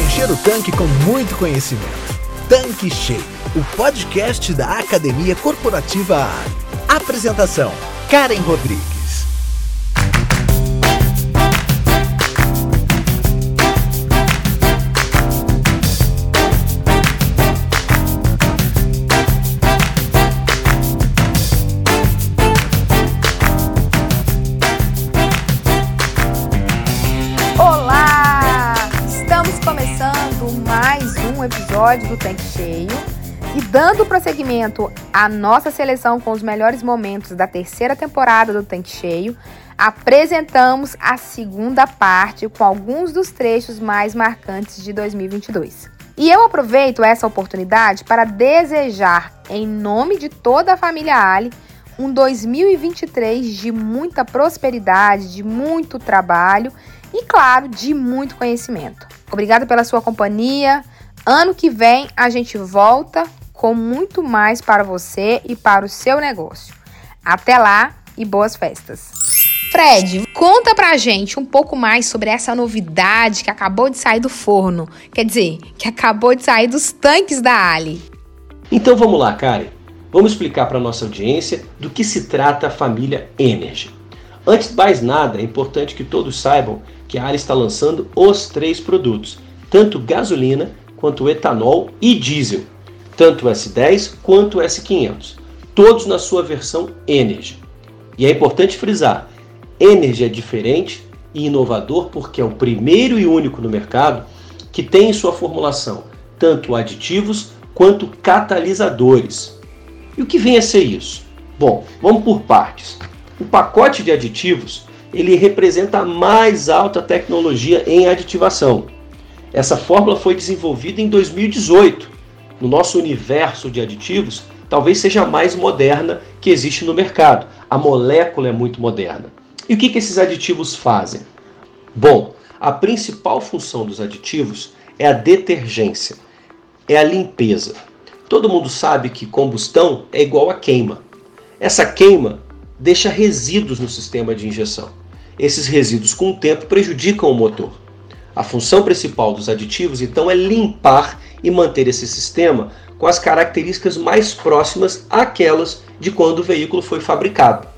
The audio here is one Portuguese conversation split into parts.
encher o tanque com muito conhecimento. Tanque Cheio, o podcast da Academia Corporativa Ali. Apresentação: Karen Rodrigues. Do Tanque Cheio. E dando prosseguimento à nossa seleção com os melhores momentos da terceira temporada do Tanque Cheio, apresentamos a segunda parte com alguns dos trechos mais marcantes de 2022. E eu aproveito essa oportunidade para desejar, em nome de toda a família Ali, um 2023 de muita prosperidade, de muito trabalho e, claro, de muito conhecimento. Obrigada pela sua companhia. Ano que vem a gente volta com muito mais para você e para o seu negócio. Até lá e boas festas. Fred, conta pra gente um pouco mais sobre essa novidade que acabou de sair do forno. Quer dizer, que acabou de sair dos tanques da Ali. Então vamos lá, Karen. Vamos explicar para nossa audiência do que se trata a família Energy. Antes de mais nada, é importante que todos saibam que a Ali está lançando os três produtos, tanto gasolina quanto etanol e diesel, tanto S10 quanto S500, todos na sua versão Energy. E é importante frisar, Energy é diferente e inovador porque é o primeiro e único no mercado que tem em sua formulação tanto aditivos quanto catalisadores. E o que vem a ser isso? Bom, vamos por partes. O pacote de aditivos ele representa a mais alta tecnologia em aditivação. Essa fórmula foi desenvolvida em 2018. No nosso universo de aditivos, talvez seja a mais moderna que existe no mercado. A molécula é muito moderna. E o que, que esses aditivos fazem? Bom, a principal função dos aditivos é a detergência, é a limpeza. Todo mundo sabe que combustão é igual a queima. Essa queima deixa resíduos no sistema de injeção. Esses resíduos, com o tempo, prejudicam o motor. A função principal dos aditivos, então, é limpar e manter esse sistema com as características mais próximas àquelas de quando o veículo foi fabricado.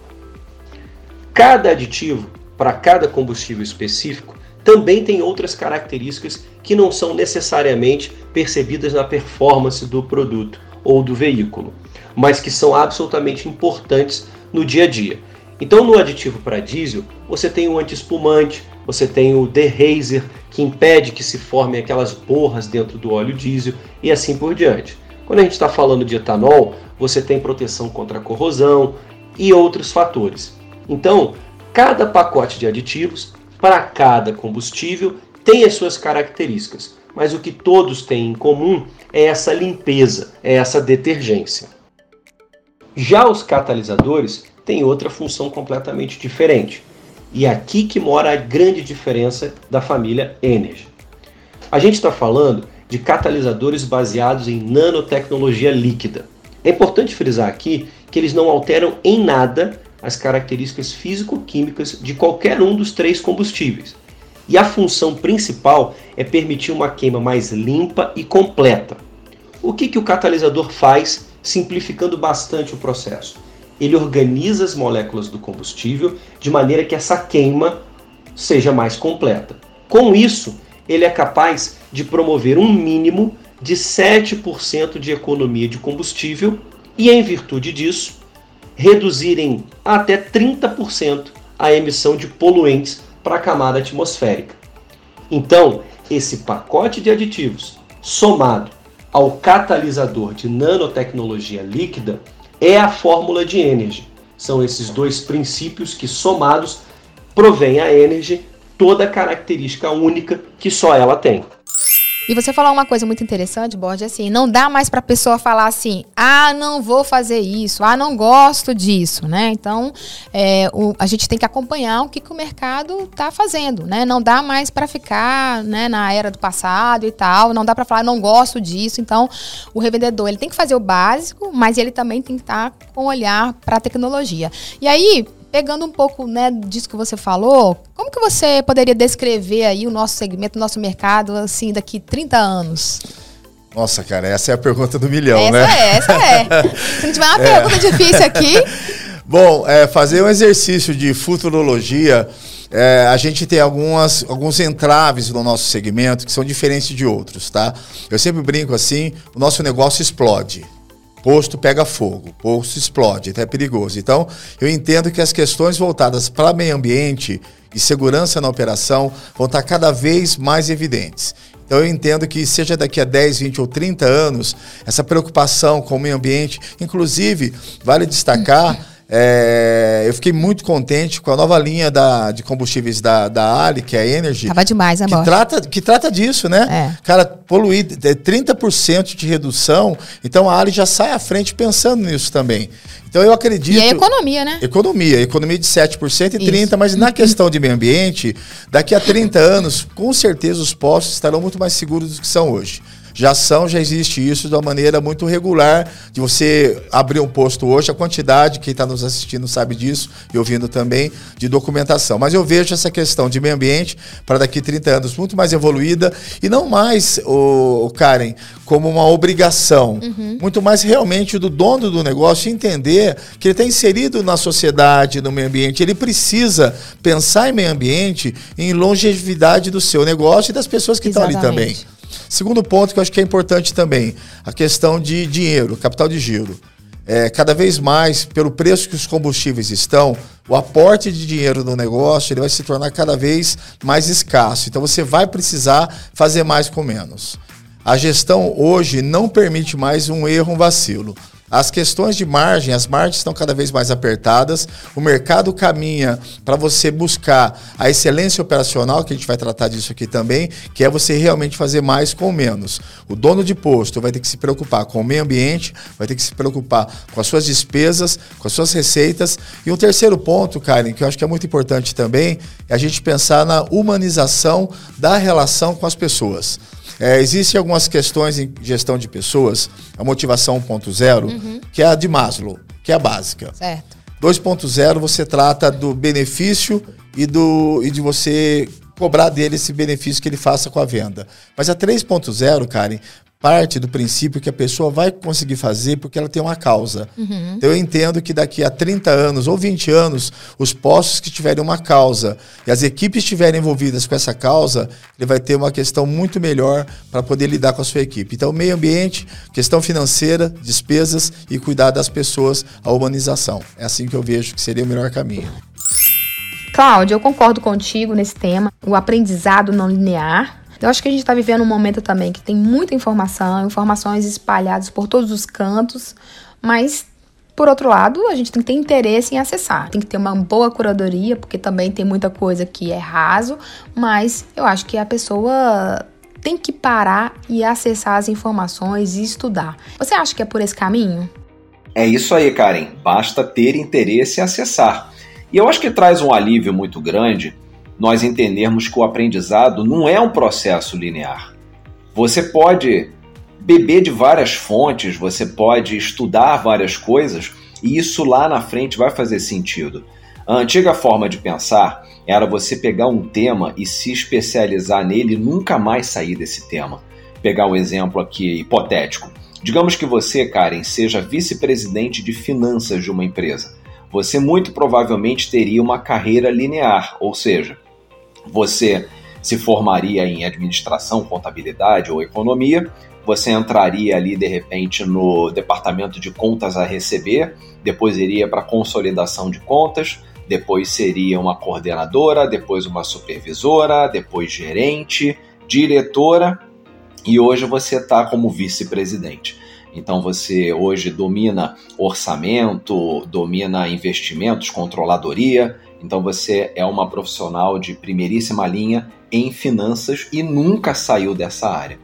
Cada aditivo, para cada combustível específico, também tem outras características que não são necessariamente percebidas na performance do produto ou do veículo, mas que são absolutamente importantes no dia a dia. Então, no aditivo para diesel, você tem o anti-espumante, você tem o derazer, que impede que se formem aquelas borras dentro do óleo diesel e assim por diante. Quando a gente está falando de etanol, você tem proteção contra corrosão e outros fatores. Então, cada pacote de aditivos para cada combustível tem as suas características, mas o que todos têm em comum é essa limpeza, é essa detergência. Já os catalisadores têm outra função completamente diferente. E é aqui que mora a grande diferença da família Energy. A gente está falando de catalisadores baseados em nanotecnologia líquida. É importante frisar aqui que eles não alteram em nada as características físico-químicas de qualquer um dos três combustíveis. E a função principal é permitir uma queima mais limpa e completa. O que, que o catalisador faz, simplificando bastante o processo? Ele organiza as moléculas do combustível de maneira que essa queima seja mais completa. Com isso, ele é capaz de promover um mínimo de 7% de economia de combustível e, em virtude disso, reduzir em até 30% a emissão de poluentes para a camada atmosférica. Então, esse pacote de aditivos, somado ao catalisador de nanotecnologia líquida, é a fórmula de Energy. São esses dois princípios que, somados, provém a Energy toda característica única que só ela tem. E você falou uma coisa muito interessante, Borges, assim, não dá mais para a pessoa falar assim, ah, não vou fazer isso, ah, não gosto disso, né? Então, é, o, a gente tem que acompanhar o que, que o mercado está fazendo, né? Não dá mais para ficar, né, na era do passado e tal, não dá para falar, não gosto disso. Então, o revendedor, ele tem que fazer o básico, mas ele também tem que estar tá com olhar para a tecnologia. E aí, pegando um pouco né, disso que você falou, como que você poderia descrever aí o nosso segmento, o nosso mercado, assim, daqui 30 anos? Nossa, cara, essa é a pergunta do milhão, essa né? É, essa é. Se não tiver uma é. pergunta difícil aqui. Bom, é, fazer um exercício de futurologia, é, a gente tem algumas, alguns entraves no nosso segmento que são diferentes de outros, tá? Eu sempre brinco assim, o nosso negócio explode. Posto pega fogo, posto explode, até é perigoso. Então, eu entendo que as questões voltadas para meio ambiente e segurança na operação vão estar cada vez mais evidentes. Então eu entendo que seja daqui a 10, 20 ou 30 anos, essa preocupação com o meio ambiente, inclusive, vale destacar. É, eu fiquei muito contente com a nova linha da, de combustíveis da, da Ali, que é a Energy. Tava demais, amor. Que trata, que trata disso, né? É. Cara, poluir é 30% de redução, então a Ali já sai à frente pensando nisso também. Então eu acredito. E a economia, né? Economia, economia de 7% e Isso. 30%, mas na questão de meio ambiente, daqui a 30 anos, com certeza os postos estarão muito mais seguros do que são hoje já são, já existe isso de uma maneira muito regular de você abrir um posto hoje, a quantidade, quem está nos assistindo sabe disso e ouvindo também, de documentação. Mas eu vejo essa questão de meio ambiente para daqui 30 anos muito mais evoluída e não mais, o, Karen, como uma obrigação, uhum. muito mais realmente do dono do negócio entender que ele está inserido na sociedade, no meio ambiente, ele precisa pensar em meio ambiente, em longevidade do seu negócio e das pessoas que estão ali também. Segundo ponto que eu acho que é importante também, a questão de dinheiro, capital de giro. É, cada vez mais, pelo preço que os combustíveis estão, o aporte de dinheiro no negócio ele vai se tornar cada vez mais escasso. Então você vai precisar fazer mais com menos. A gestão hoje não permite mais um erro, um vacilo. As questões de margem, as margens estão cada vez mais apertadas. O mercado caminha para você buscar a excelência operacional, que a gente vai tratar disso aqui também, que é você realmente fazer mais com menos. O dono de posto vai ter que se preocupar com o meio ambiente, vai ter que se preocupar com as suas despesas, com as suas receitas. E um terceiro ponto, Karen, que eu acho que é muito importante também, é a gente pensar na humanização da relação com as pessoas. É, Existem algumas questões em gestão de pessoas, a motivação 1.0, uhum. que é a de Maslow, que é a básica. Certo. 2.0 você trata do benefício e, do, e de você cobrar dele esse benefício que ele faça com a venda. Mas a 3.0, Karen, parte do princípio que a pessoa vai conseguir fazer porque ela tem uma causa. Uhum. Então eu entendo que daqui a 30 anos ou 20 anos, os postos que tiverem uma causa e as equipes estiverem envolvidas com essa causa, ele vai ter uma questão muito melhor para poder lidar com a sua equipe. Então, meio ambiente, questão financeira, despesas e cuidar das pessoas, a humanização. É assim que eu vejo que seria o melhor caminho. Cláudia, eu concordo contigo nesse tema, o aprendizado não linear eu acho que a gente está vivendo um momento também que tem muita informação, informações espalhadas por todos os cantos, mas por outro lado, a gente tem que ter interesse em acessar. Tem que ter uma boa curadoria, porque também tem muita coisa que é raso, mas eu acho que a pessoa tem que parar e acessar as informações e estudar. Você acha que é por esse caminho? É isso aí, Karen. Basta ter interesse em acessar. E eu acho que traz um alívio muito grande nós entendermos que o aprendizado não é um processo linear. Você pode beber de várias fontes, você pode estudar várias coisas e isso lá na frente vai fazer sentido. A antiga forma de pensar era você pegar um tema e se especializar nele e nunca mais sair desse tema. Pegar um exemplo aqui hipotético. Digamos que você, Karen, seja vice-presidente de finanças de uma empresa. Você muito provavelmente teria uma carreira linear, ou seja, você se formaria em administração, contabilidade ou economia, você entraria ali de repente no departamento de contas a receber, depois iria para consolidação de contas, depois seria uma coordenadora, depois uma supervisora, depois gerente, diretora e hoje você está como vice-presidente. Então você hoje domina orçamento, domina investimentos, controladoria, então você é uma profissional de primeiríssima linha em finanças e nunca saiu dessa área.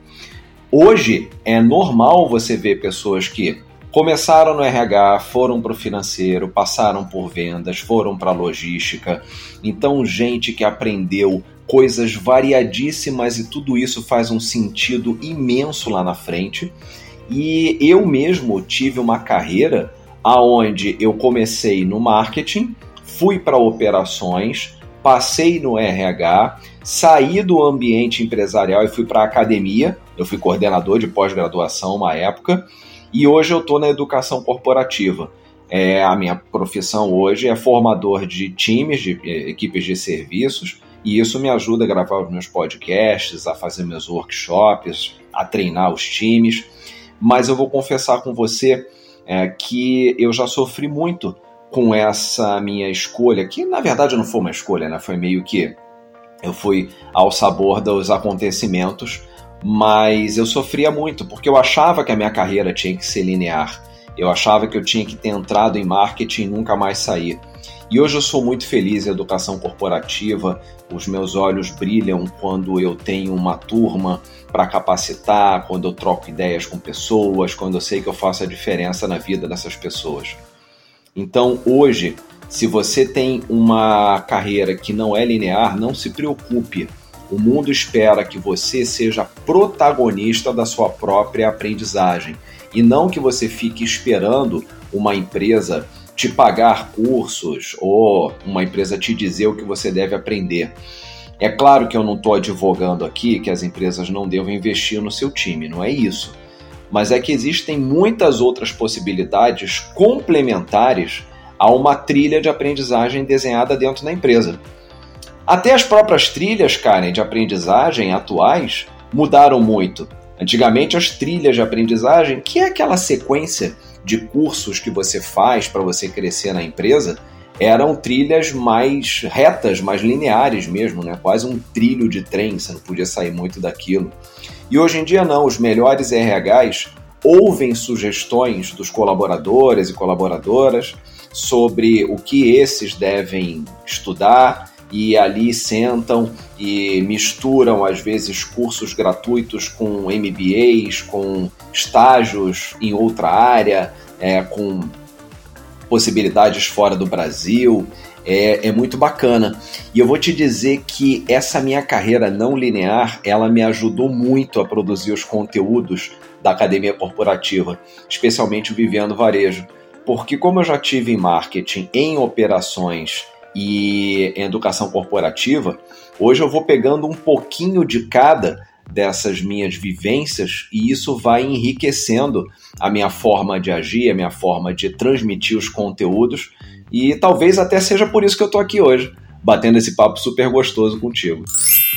Hoje é normal você ver pessoas que começaram no RH, foram para o financeiro, passaram por vendas, foram para logística. Então, gente que aprendeu coisas variadíssimas e tudo isso faz um sentido imenso lá na frente. E eu mesmo tive uma carreira aonde eu comecei no marketing, fui para operações, passei no RH, saí do ambiente empresarial e fui para a academia. Eu fui coordenador de pós-graduação uma época e hoje eu estou na educação corporativa. É, a minha profissão hoje é formador de times, de eh, equipes de serviços, e isso me ajuda a gravar os meus podcasts, a fazer meus workshops, a treinar os times. Mas eu vou confessar com você é, que eu já sofri muito com essa minha escolha, que na verdade não foi uma escolha, né? Foi meio que eu fui ao sabor dos acontecimentos, mas eu sofria muito porque eu achava que a minha carreira tinha que ser linear. Eu achava que eu tinha que ter entrado em marketing e nunca mais sair. E hoje eu sou muito feliz em educação corporativa, os meus olhos brilham quando eu tenho uma turma para capacitar, quando eu troco ideias com pessoas, quando eu sei que eu faço a diferença na vida dessas pessoas. Então, hoje, se você tem uma carreira que não é linear, não se preocupe. O mundo espera que você seja protagonista da sua própria aprendizagem e não que você fique esperando uma empresa te pagar cursos ou uma empresa te dizer o que você deve aprender. É claro que eu não estou advogando aqui que as empresas não devam investir no seu time, não é isso. Mas é que existem muitas outras possibilidades complementares a uma trilha de aprendizagem desenhada dentro da empresa. Até as próprias trilhas, Karen, de aprendizagem atuais mudaram muito. Antigamente, as trilhas de aprendizagem, que é aquela sequência de cursos que você faz para você crescer na empresa, eram trilhas mais retas, mais lineares mesmo, né? quase um trilho de trem, você não podia sair muito daquilo. E hoje em dia não, os melhores RHs ouvem sugestões dos colaboradores e colaboradoras sobre o que esses devem estudar e ali sentam e misturam às vezes cursos gratuitos com MBAs, com estágios em outra área, é, com possibilidades fora do Brasil. É, é, muito bacana. E eu vou te dizer que essa minha carreira não linear, ela me ajudou muito a produzir os conteúdos da academia corporativa, especialmente o Vivendo Varejo. Porque como eu já tive em marketing, em operações e em educação corporativa, hoje eu vou pegando um pouquinho de cada dessas minhas vivências e isso vai enriquecendo a minha forma de agir, a minha forma de transmitir os conteúdos e talvez até seja por isso que eu estou aqui hoje, batendo esse papo super gostoso contigo.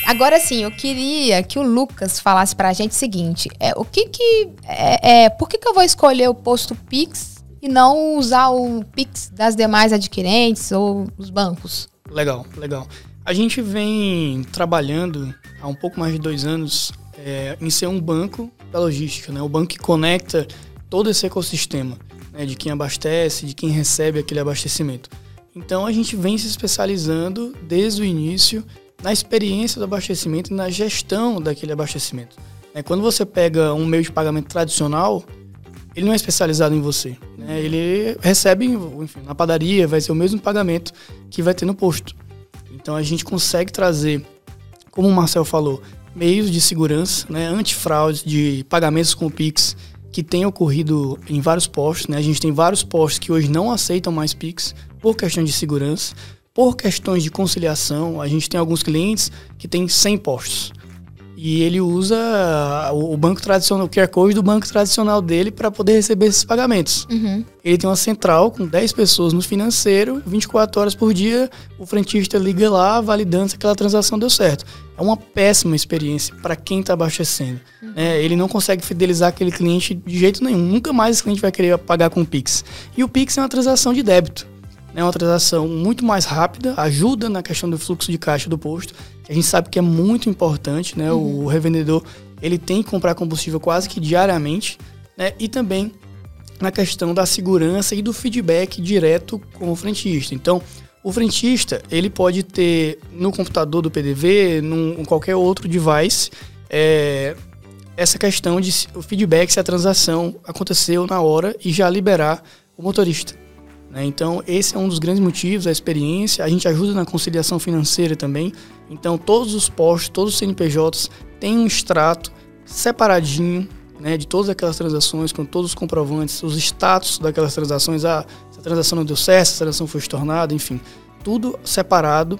Agora sim, eu queria que o Lucas falasse para a gente o seguinte: é, o que que é, é, por que, que eu vou escolher o posto Pix e não usar o Pix das demais adquirentes ou os bancos? Legal, legal. A gente vem trabalhando há um pouco mais de dois anos é, em ser um banco da logística, né? O banco que conecta todo esse ecossistema, né? de quem abastece, de quem recebe aquele abastecimento. Então a gente vem se especializando desde o início na experiência do abastecimento e na gestão daquele abastecimento. É, quando você pega um meio de pagamento tradicional, ele não é especializado em você. Né? Ele recebe enfim, na padaria, vai ser o mesmo pagamento que vai ter no posto. Então a gente consegue trazer, como o Marcel falou, meios de segurança, né, antifraude de pagamentos com Pix que tem ocorrido em vários postos. Né? A gente tem vários postos que hoje não aceitam mais Pix por questão de segurança, por questões de conciliação. A gente tem alguns clientes que têm 100 postos e ele usa o banco tradicional, o QR Code do banco tradicional dele para poder receber esses pagamentos. Uhum. Ele tem uma central com 10 pessoas no financeiro, 24 horas por dia, o frentista liga lá, validando se aquela transação deu certo. É uma péssima experiência para quem está abastecendo. Uhum. É, ele não consegue fidelizar aquele cliente de jeito nenhum. Nunca mais esse cliente vai querer pagar com o Pix. E o Pix é uma transação de débito é uma transação muito mais rápida, ajuda na questão do fluxo de caixa do posto. A gente sabe que é muito importante, né? Uhum. O revendedor ele tem que comprar combustível quase que diariamente, né? E também na questão da segurança e do feedback direto com o frentista. Então, o frentista ele pode ter no computador do PDV, num, em qualquer outro device, é, essa questão de o feedback se a transação aconteceu na hora e já liberar o motorista. Né? Então, esse é um dos grandes motivos, a experiência. A gente ajuda na conciliação financeira também. Então, todos os postos, todos os CNPJs têm um extrato separadinho né, de todas aquelas transações, com todos os comprovantes, os status daquelas transações, ah, a transação não deu certo, se a transação foi estornada, enfim, tudo separado.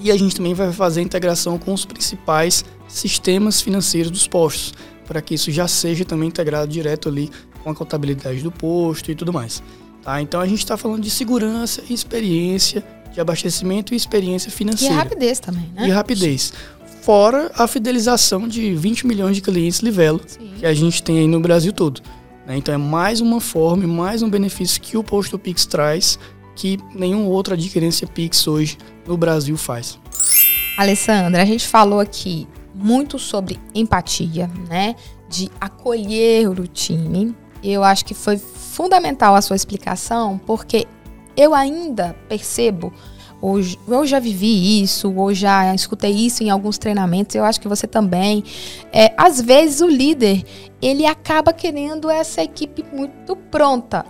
E a gente também vai fazer a integração com os principais sistemas financeiros dos postos, para que isso já seja também integrado direto ali com a contabilidade do posto e tudo mais. Tá? Então a gente está falando de segurança e experiência de abastecimento e experiência financeira. E rapidez também, né? E rapidez. Fora a fidelização de 20 milhões de clientes Livelo, Sim. que a gente tem aí no Brasil todo. Né? Então é mais uma forma, mais um benefício que o Posto Pix traz que nenhum outro adquirência Pix hoje no Brasil faz. Alessandra, a gente falou aqui muito sobre empatia, né? De acolher o time. Eu acho que foi fundamental a sua explicação, porque eu ainda percebo, hoje, eu já vivi isso, ou já escutei isso em alguns treinamentos, eu acho que você também. É, às vezes o líder, ele acaba querendo essa equipe muito pronta.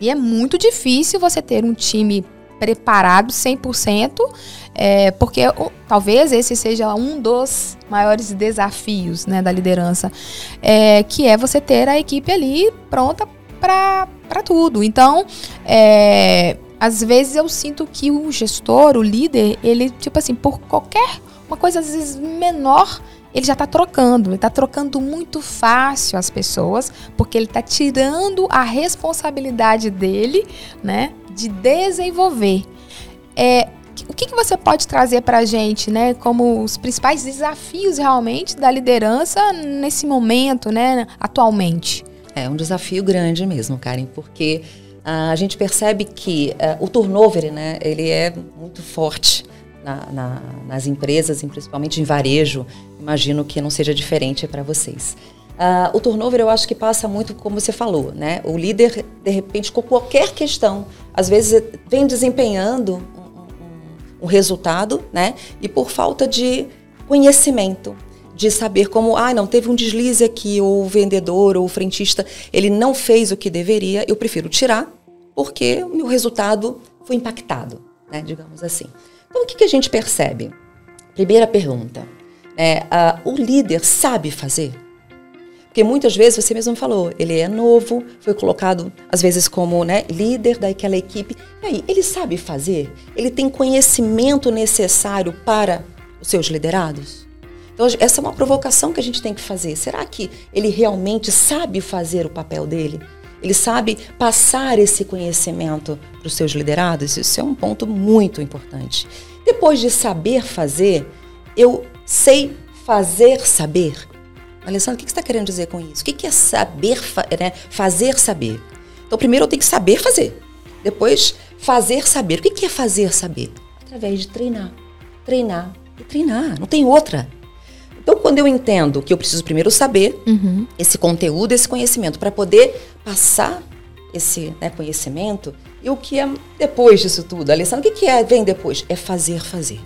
E é muito difícil você ter um time preparado 100%, é, porque talvez esse seja um dos maiores desafios né, da liderança, é, que é você ter a equipe ali pronta para tudo. Então, é, às vezes eu sinto que o gestor, o líder, ele, tipo assim, por qualquer uma coisa às vezes menor, ele já está trocando, ele está trocando muito fácil as pessoas, porque ele está tirando a responsabilidade dele, né, de desenvolver. É, o que, que você pode trazer para a gente, né, como os principais desafios realmente da liderança nesse momento, né, atualmente? É um desafio grande mesmo, Karen, porque a gente percebe que uh, o turnover, né, ele é muito forte na, na, nas empresas, principalmente em varejo, imagino que não seja diferente para vocês. Uh, o turnover eu acho que passa muito como você falou, né? O líder, de repente, com qualquer questão, às vezes vem desempenhando um, um, um resultado, né? E por falta de conhecimento, de saber como, ah, não, teve um deslize aqui, ou o vendedor ou o frentista, ele não fez o que deveria, eu prefiro tirar, porque o meu resultado foi impactado, né? Digamos assim. Então, o que, que a gente percebe? Primeira pergunta. É, uh, o líder sabe fazer? Porque muitas vezes, você mesmo falou, ele é novo, foi colocado, às vezes, como né, líder daquela equipe. E aí, ele sabe fazer? Ele tem conhecimento necessário para os seus liderados? Então, essa é uma provocação que a gente tem que fazer. Será que ele realmente sabe fazer o papel dele? Ele sabe passar esse conhecimento para os seus liderados? Isso é um ponto muito importante. Depois de saber fazer, eu sei fazer saber. Alessandro, o que você está querendo dizer com isso? O que é saber né? fazer saber? Então, primeiro eu tenho que saber fazer. Depois, fazer saber. O que é fazer saber? Através de treinar. Treinar e treinar. Não tem outra. Então, quando eu entendo que eu preciso primeiro saber uhum. esse conteúdo, esse conhecimento, para poder passar esse né, conhecimento, e o que é depois disso tudo? Alessandro, o que, que é, vem depois? É fazer, fazer.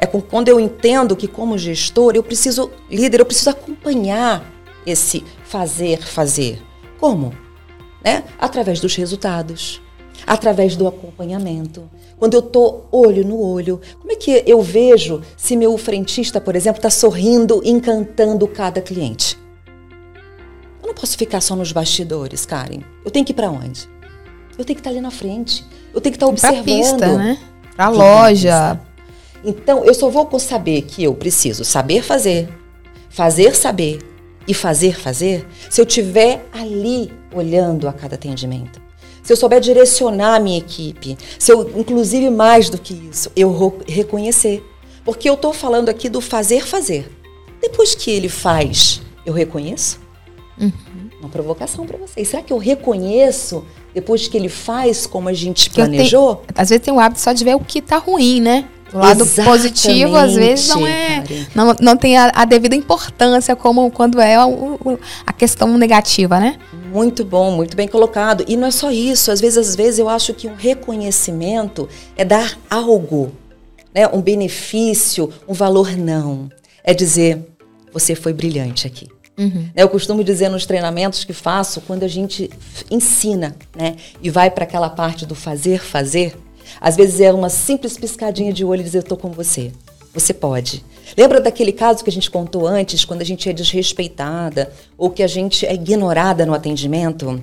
É quando eu entendo que, como gestor, eu preciso, líder, eu preciso acompanhar esse fazer, fazer. Como? Né? Através dos resultados, através do acompanhamento, quando eu estou olho no olho, como é que eu vejo se meu frentista, por exemplo, está sorrindo, encantando cada cliente? Eu não posso ficar só nos bastidores, Karen. Eu tenho que ir para onde? Eu tenho que estar tá ali na frente. Eu tenho que estar tá observando. Pra pista, né? Pra loja. Então, eu só vou saber que eu preciso saber fazer, fazer saber e fazer fazer se eu estiver ali olhando a cada atendimento se eu souber direcionar a minha equipe, se eu, inclusive mais do que isso, eu reconhecer. Porque eu estou falando aqui do fazer, fazer. Depois que ele faz, eu reconheço? Uhum. Uma provocação para vocês. Será que eu reconheço depois que ele faz como a gente planejou? Tenho, às vezes tem o hábito só de ver o que está ruim, né? O lado Exatamente, positivo, às vezes, não é. Não, não tem a, a devida importância como quando é o, a questão negativa, né? Muito bom, muito bem colocado. E não é só isso. Às vezes, às vezes eu acho que um reconhecimento é dar algo, né? Um benefício, um valor não. É dizer, você foi brilhante aqui. Uhum. Eu costumo dizer nos treinamentos que faço, quando a gente ensina, né? E vai para aquela parte do fazer, fazer. Às vezes é uma simples piscadinha de olho e dizer, eu tô com você. Você pode. Lembra daquele caso que a gente contou antes, quando a gente é desrespeitada ou que a gente é ignorada no atendimento?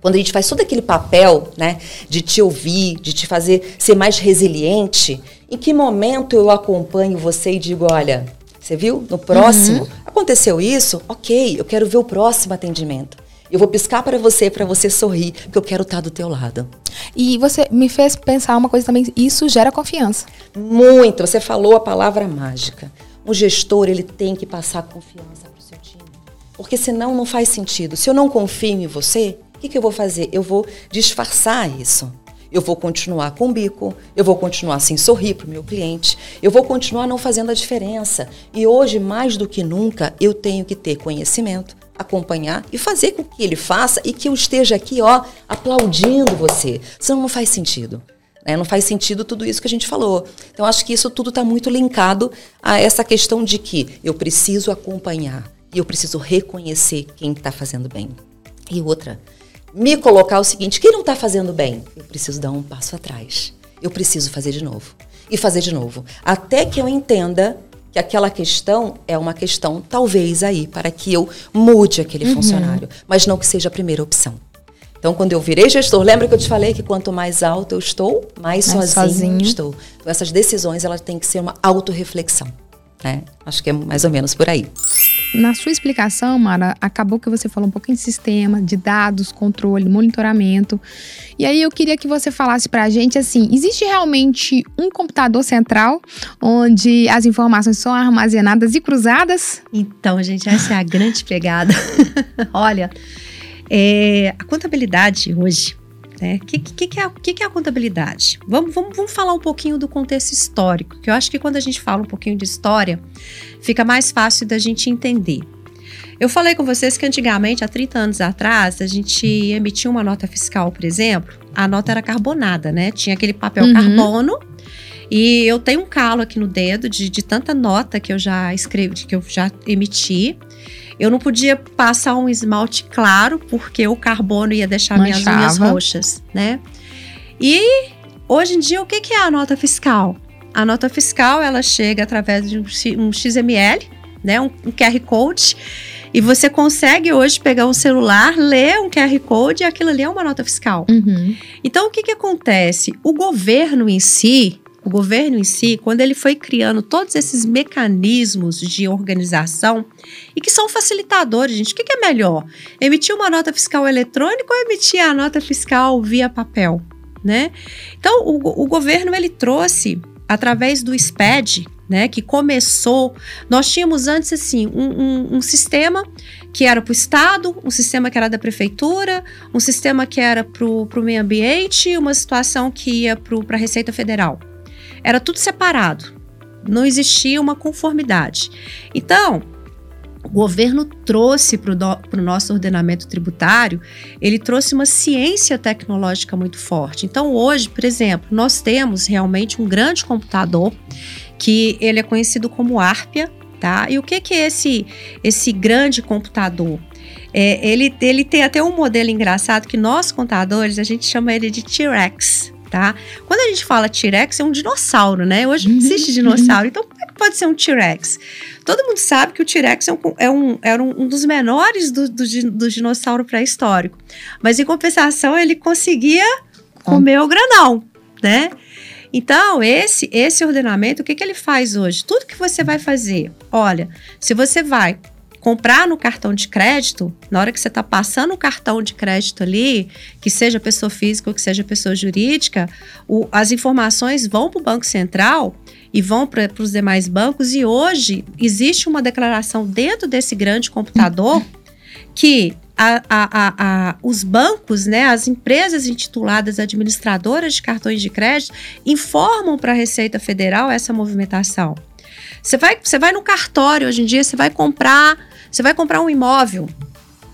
Quando a gente faz todo aquele papel, né, de te ouvir, de te fazer ser mais resiliente, em que momento eu acompanho você e digo, olha, você viu? No próximo, uhum. aconteceu isso? Ok, eu quero ver o próximo atendimento. Eu vou piscar para você, para você sorrir, porque eu quero estar do teu lado. E você me fez pensar uma coisa também, isso gera confiança. Muito. Você falou a palavra mágica. O gestor, ele tem que passar confiança para o seu time. Porque senão não faz sentido. Se eu não confio em você, o que, que eu vou fazer? Eu vou disfarçar isso. Eu vou continuar com o bico, eu vou continuar sem sorrir para o meu cliente, eu vou continuar não fazendo a diferença. E hoje, mais do que nunca, eu tenho que ter conhecimento, acompanhar e fazer com que ele faça e que eu esteja aqui, ó, aplaudindo você. Senão não faz sentido. Né? Não faz sentido tudo isso que a gente falou. Então, acho que isso tudo está muito linkado a essa questão de que eu preciso acompanhar e eu preciso reconhecer quem está fazendo bem. E outra, me colocar o seguinte: quem não está fazendo bem? Eu preciso dar um passo atrás. Eu preciso fazer de novo. E fazer de novo. Até que eu entenda que aquela questão é uma questão, talvez, aí, para que eu mude aquele uhum. funcionário, mas não que seja a primeira opção. Então, quando eu virei gestor, lembra que eu te falei que quanto mais alto eu estou, mais, mais sozinho, sozinho, estou. Então, essas decisões, elas têm que ser uma autorreflexão. Né? Acho que é mais ou menos por aí. Na sua explicação, Mara, acabou que você falou um pouquinho de sistema, de dados, controle, monitoramento. E aí eu queria que você falasse para a gente assim: existe realmente um computador central onde as informações são armazenadas e cruzadas? Então, gente, essa é a grande pegada. Olha, é, a contabilidade hoje o né? que, que, que, é, que, que é a contabilidade? Vamos, vamos, vamos falar um pouquinho do contexto histórico, que eu acho que quando a gente fala um pouquinho de história, fica mais fácil da gente entender. Eu falei com vocês que antigamente, há 30 anos atrás, a gente emitia uma nota fiscal, por exemplo, a nota era carbonada, né? Tinha aquele papel uhum. carbono. E eu tenho um calo aqui no dedo de, de tanta nota que eu já escrevi, que eu já emiti. Eu não podia passar um esmalte claro, porque o carbono ia deixar Manchava. minhas unhas roxas, né? E hoje em dia, o que é a nota fiscal? A nota fiscal, ela chega através de um XML, né? Um, um QR Code. E você consegue hoje pegar um celular, ler um QR Code e aquilo ali é uma nota fiscal. Uhum. Então, o que, que acontece? O governo em si, o governo em si, quando ele foi criando todos esses mecanismos de organização e que são facilitadores, gente, o que, é melhor? Emitir uma nota fiscal eletrônica ou emitir a nota fiscal via papel, né? Então, o, o governo ele trouxe através do SPED, né, que começou, nós tínhamos antes assim um, um, um sistema que era para o Estado, um sistema que era da prefeitura, um sistema que era para o meio ambiente, uma situação que ia para a Receita Federal. Era tudo separado. Não existia uma conformidade. Então, o governo trouxe para o nosso ordenamento tributário, ele trouxe uma ciência tecnológica muito forte. Então, hoje, por exemplo, nós temos realmente um grande computador que ele é conhecido como Arpia, tá? E o que, que é esse, esse grande computador? É, ele, ele tem até um modelo engraçado que nós, contadores, a gente chama ele de T-Rex tá? Quando a gente fala T-Rex, é um dinossauro, né? Hoje não existe dinossauro, então como é que pode ser um T-Rex? Todo mundo sabe que o T-Rex é um, é um, era um, um dos menores do, do, do dinossauro pré-histórico, mas em compensação ele conseguia comer o granão, né? Então, esse esse ordenamento, o que, que ele faz hoje? Tudo que você vai fazer, olha, se você vai comprar no cartão de crédito, na hora que você está passando o cartão de crédito ali, que seja pessoa física ou que seja pessoa jurídica, o, as informações vão para o Banco Central e vão para os demais bancos. E hoje existe uma declaração dentro desse grande computador que a, a, a, os bancos, né, as empresas intituladas administradoras de cartões de crédito, informam para a Receita Federal essa movimentação. Você vai, você vai no cartório hoje em dia, você vai comprar você vai comprar um imóvel.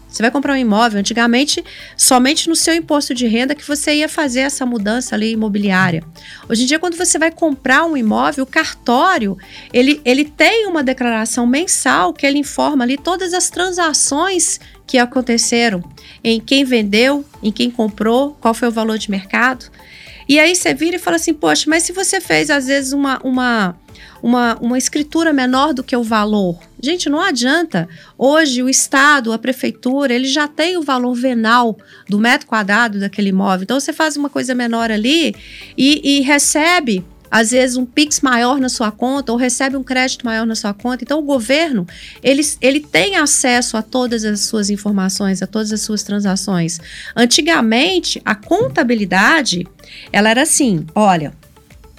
Você vai comprar um imóvel. Antigamente, somente no seu imposto de renda que você ia fazer essa mudança ali imobiliária. Hoje em dia, quando você vai comprar um imóvel, o cartório, ele, ele tem uma declaração mensal que ele informa ali todas as transações que aconteceram. em quem vendeu, em quem comprou, qual foi o valor de mercado. E aí você vira e fala assim, poxa, mas se você fez às vezes uma, uma, uma, uma escritura menor do que o valor, gente, não adianta. Hoje o Estado, a prefeitura, ele já tem o valor venal do metro quadrado daquele imóvel. Então você faz uma coisa menor ali e, e recebe às vezes um Pix maior na sua conta ou recebe um crédito maior na sua conta. Então o governo, ele, ele tem acesso a todas as suas informações, a todas as suas transações. Antigamente, a contabilidade, ela era assim, olha,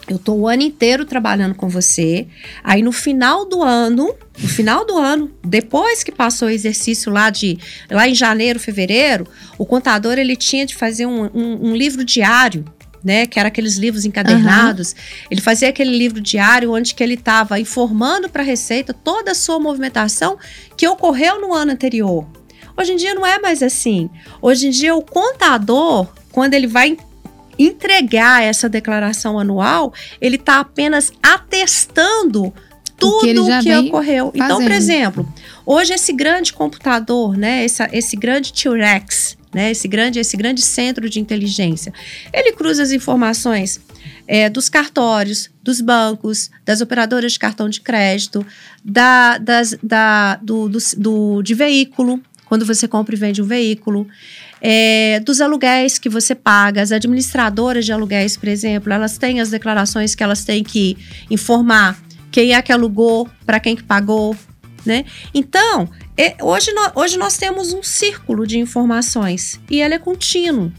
eu estou o ano inteiro trabalhando com você. Aí no final do ano, no final do ano, depois que passou o exercício lá de lá em janeiro, fevereiro, o contador ele tinha de fazer um, um, um livro diário né, que era aqueles livros encadernados. Uhum. Ele fazia aquele livro diário onde que ele estava informando para a Receita toda a sua movimentação que ocorreu no ano anterior. Hoje em dia não é mais assim. Hoje em dia o contador, quando ele vai entregar essa declaração anual, ele está apenas atestando tudo o que, que ocorreu. Fazendo. Então, por exemplo, hoje esse grande computador, né, essa, esse grande T-Rex, né, esse, grande, esse grande centro de inteligência. Ele cruza as informações é, dos cartórios, dos bancos, das operadoras de cartão de crédito, da, das, da, do, do, do, de veículo, quando você compra e vende um veículo, é, dos aluguéis que você paga, as administradoras de aluguéis, por exemplo, elas têm as declarações que elas têm que informar quem é que alugou, para quem que pagou, né? Então, é, hoje, nós, hoje nós temos um círculo de informações e ele é contínuo.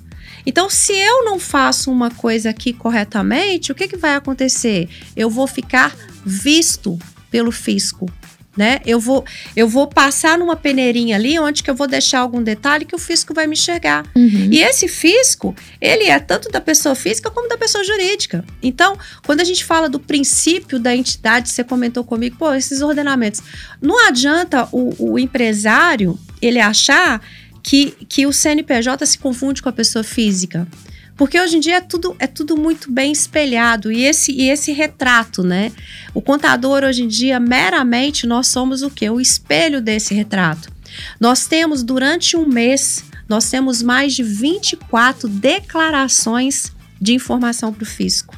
Então, se eu não faço uma coisa aqui corretamente, o que, que vai acontecer? Eu vou ficar visto pelo fisco né? Eu vou, eu vou passar numa peneirinha ali onde que eu vou deixar algum detalhe que o fisco vai me enxergar. Uhum. E esse fisco, ele é tanto da pessoa física como da pessoa jurídica. Então, quando a gente fala do princípio da entidade, você comentou comigo, pô, esses ordenamentos. Não adianta o, o empresário ele achar que, que o CNPJ se confunde com a pessoa física. Porque hoje em dia é tudo, é tudo muito bem espelhado e esse, e esse retrato, né? O contador hoje em dia, meramente, nós somos o quê? O espelho desse retrato. Nós temos, durante um mês, nós temos mais de 24 declarações de informação para o fisco.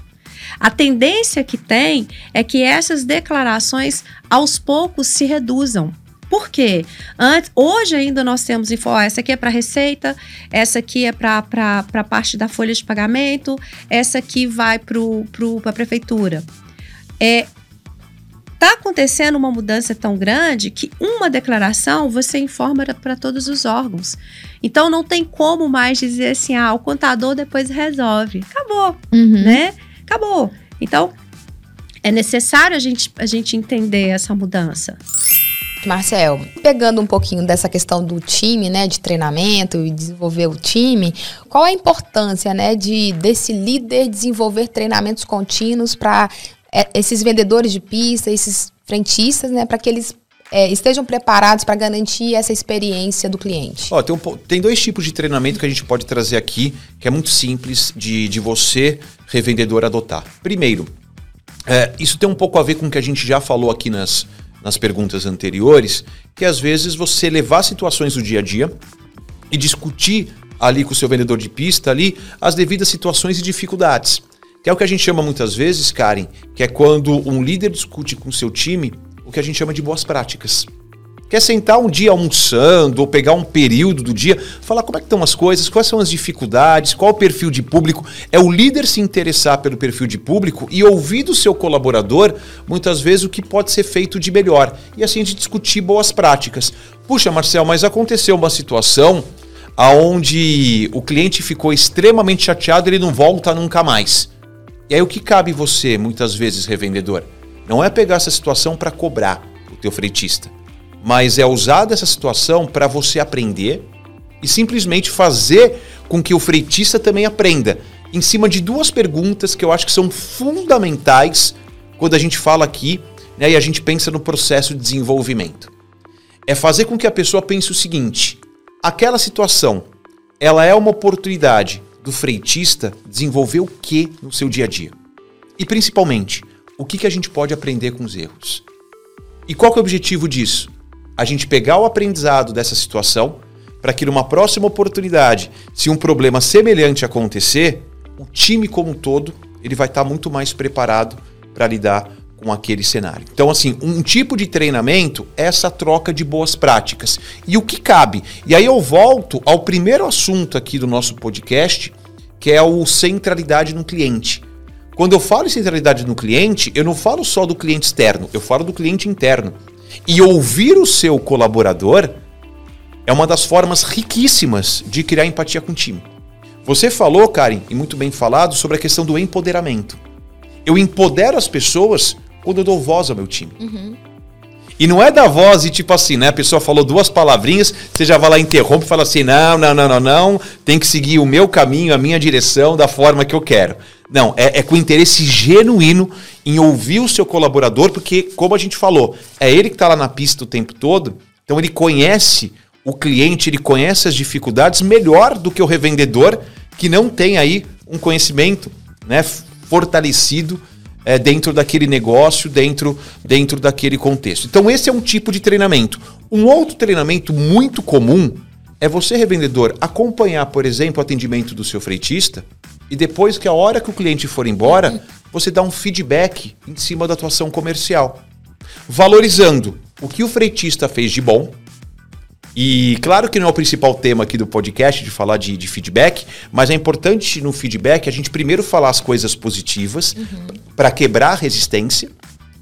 A tendência que tem é que essas declarações aos poucos se reduzam. Por quê? Antes, hoje ainda nós temos info, ó, essa aqui é para receita, essa aqui é para a parte da folha de pagamento, essa aqui vai para a prefeitura. É, tá acontecendo uma mudança tão grande que uma declaração você informa para todos os órgãos. Então não tem como mais dizer assim, ah, o contador depois resolve. Acabou, uhum. né? Acabou. Então é necessário a gente, a gente entender essa mudança. Marcel, pegando um pouquinho dessa questão do time, né, de treinamento e desenvolver o time, qual a importância, né, de desse líder desenvolver treinamentos contínuos para é, esses vendedores de pista, esses frentistas, né, para que eles é, estejam preparados para garantir essa experiência do cliente? Ó, tem, um, tem, dois tipos de treinamento que a gente pode trazer aqui, que é muito simples de, de você, revendedor, adotar. Primeiro, é, isso tem um pouco a ver com o que a gente já falou aqui nas, nas perguntas anteriores, que às vezes você levar situações do dia a dia e discutir ali com o seu vendedor de pista ali as devidas situações e dificuldades. Que é o que a gente chama muitas vezes, Karen, que é quando um líder discute com o seu time o que a gente chama de boas práticas. Quer sentar um dia almoçando ou pegar um período do dia, falar como é que estão as coisas, quais são as dificuldades, qual o perfil de público. É o líder se interessar pelo perfil de público e ouvir do seu colaborador, muitas vezes, o que pode ser feito de melhor. E assim gente discutir boas práticas. Puxa, Marcel, mas aconteceu uma situação aonde o cliente ficou extremamente chateado e ele não volta nunca mais. E aí o que cabe você, muitas vezes, revendedor? Não é pegar essa situação para cobrar o teu fretista mas é usada essa situação para você aprender e simplesmente fazer com que o freitista também aprenda em cima de duas perguntas que eu acho que são fundamentais quando a gente fala aqui né, e a gente pensa no processo de desenvolvimento. É fazer com que a pessoa pense o seguinte: aquela situação, ela é uma oportunidade do freitista desenvolver o que no seu dia a dia? E principalmente, o que, que a gente pode aprender com os erros? E qual é o objetivo disso? A gente pegar o aprendizado dessa situação para que numa próxima oportunidade, se um problema semelhante acontecer, o time como um todo ele vai estar tá muito mais preparado para lidar com aquele cenário. Então, assim, um tipo de treinamento é essa troca de boas práticas. E o que cabe? E aí eu volto ao primeiro assunto aqui do nosso podcast, que é o centralidade no cliente. Quando eu falo em centralidade no cliente, eu não falo só do cliente externo, eu falo do cliente interno. E ouvir o seu colaborador é uma das formas riquíssimas de criar empatia com o time. Você falou, Karen, e muito bem falado, sobre a questão do empoderamento. Eu empodero as pessoas quando eu dou voz ao meu time. Uhum. E não é da voz e tipo assim, né? A pessoa falou duas palavrinhas, você já vai lá, interrompe e fala assim: não, não, não, não, não, tem que seguir o meu caminho, a minha direção, da forma que eu quero. Não, é, é com interesse genuíno em ouvir o seu colaborador, porque, como a gente falou, é ele que está lá na pista o tempo todo, então ele conhece o cliente, ele conhece as dificuldades melhor do que o revendedor, que não tem aí um conhecimento né, fortalecido é, dentro daquele negócio, dentro, dentro daquele contexto. Então, esse é um tipo de treinamento. Um outro treinamento muito comum é você, revendedor, acompanhar, por exemplo, o atendimento do seu freitista e depois que a hora que o cliente for embora, você dá um feedback em cima da atuação comercial, valorizando o que o freitista fez de bom, e claro que não é o principal tema aqui do podcast de falar de, de feedback, mas é importante no feedback a gente primeiro falar as coisas positivas uhum. para quebrar a resistência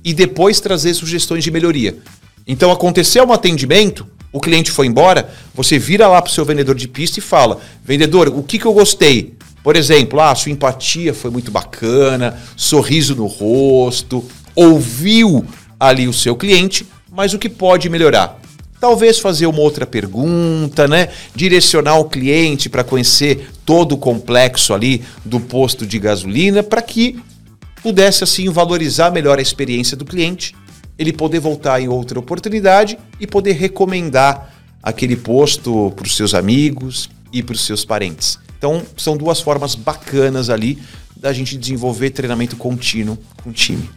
e depois trazer sugestões de melhoria. Então aconteceu um atendimento, o cliente foi embora, você vira lá para o seu vendedor de pista e fala: vendedor, o que, que eu gostei? Por exemplo, ah, sua empatia foi muito bacana, sorriso no rosto, ouviu ali o seu cliente, mas o que pode melhorar? Talvez fazer uma outra pergunta, né? Direcionar o cliente para conhecer todo o complexo ali do posto de gasolina para que pudesse assim valorizar melhor a experiência do cliente, ele poder voltar em outra oportunidade e poder recomendar aquele posto para os seus amigos e para os seus parentes. Então, são duas formas bacanas ali da gente desenvolver treinamento contínuo com o time.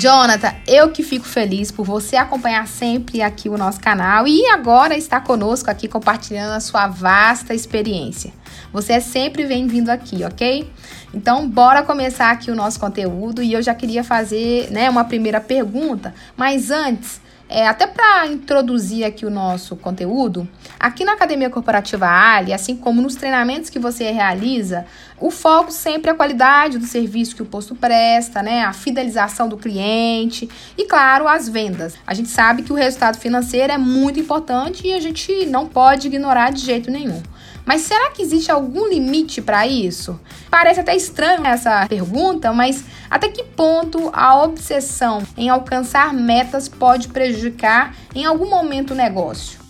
Jonathan, eu que fico feliz por você acompanhar sempre aqui o nosso canal e agora está conosco aqui compartilhando a sua vasta experiência. Você é sempre bem-vindo aqui, ok? Então, bora começar aqui o nosso conteúdo e eu já queria fazer né, uma primeira pergunta, mas antes, é, até para introduzir aqui o nosso conteúdo, aqui na Academia Corporativa Ali, assim como nos treinamentos que você realiza, o foco sempre é a qualidade do serviço que o posto presta, né? A fidelização do cliente e, claro, as vendas. A gente sabe que o resultado financeiro é muito importante e a gente não pode ignorar de jeito nenhum. Mas será que existe algum limite para isso? Parece até estranho essa pergunta, mas até que ponto a obsessão em alcançar metas pode prejudicar em algum momento o negócio?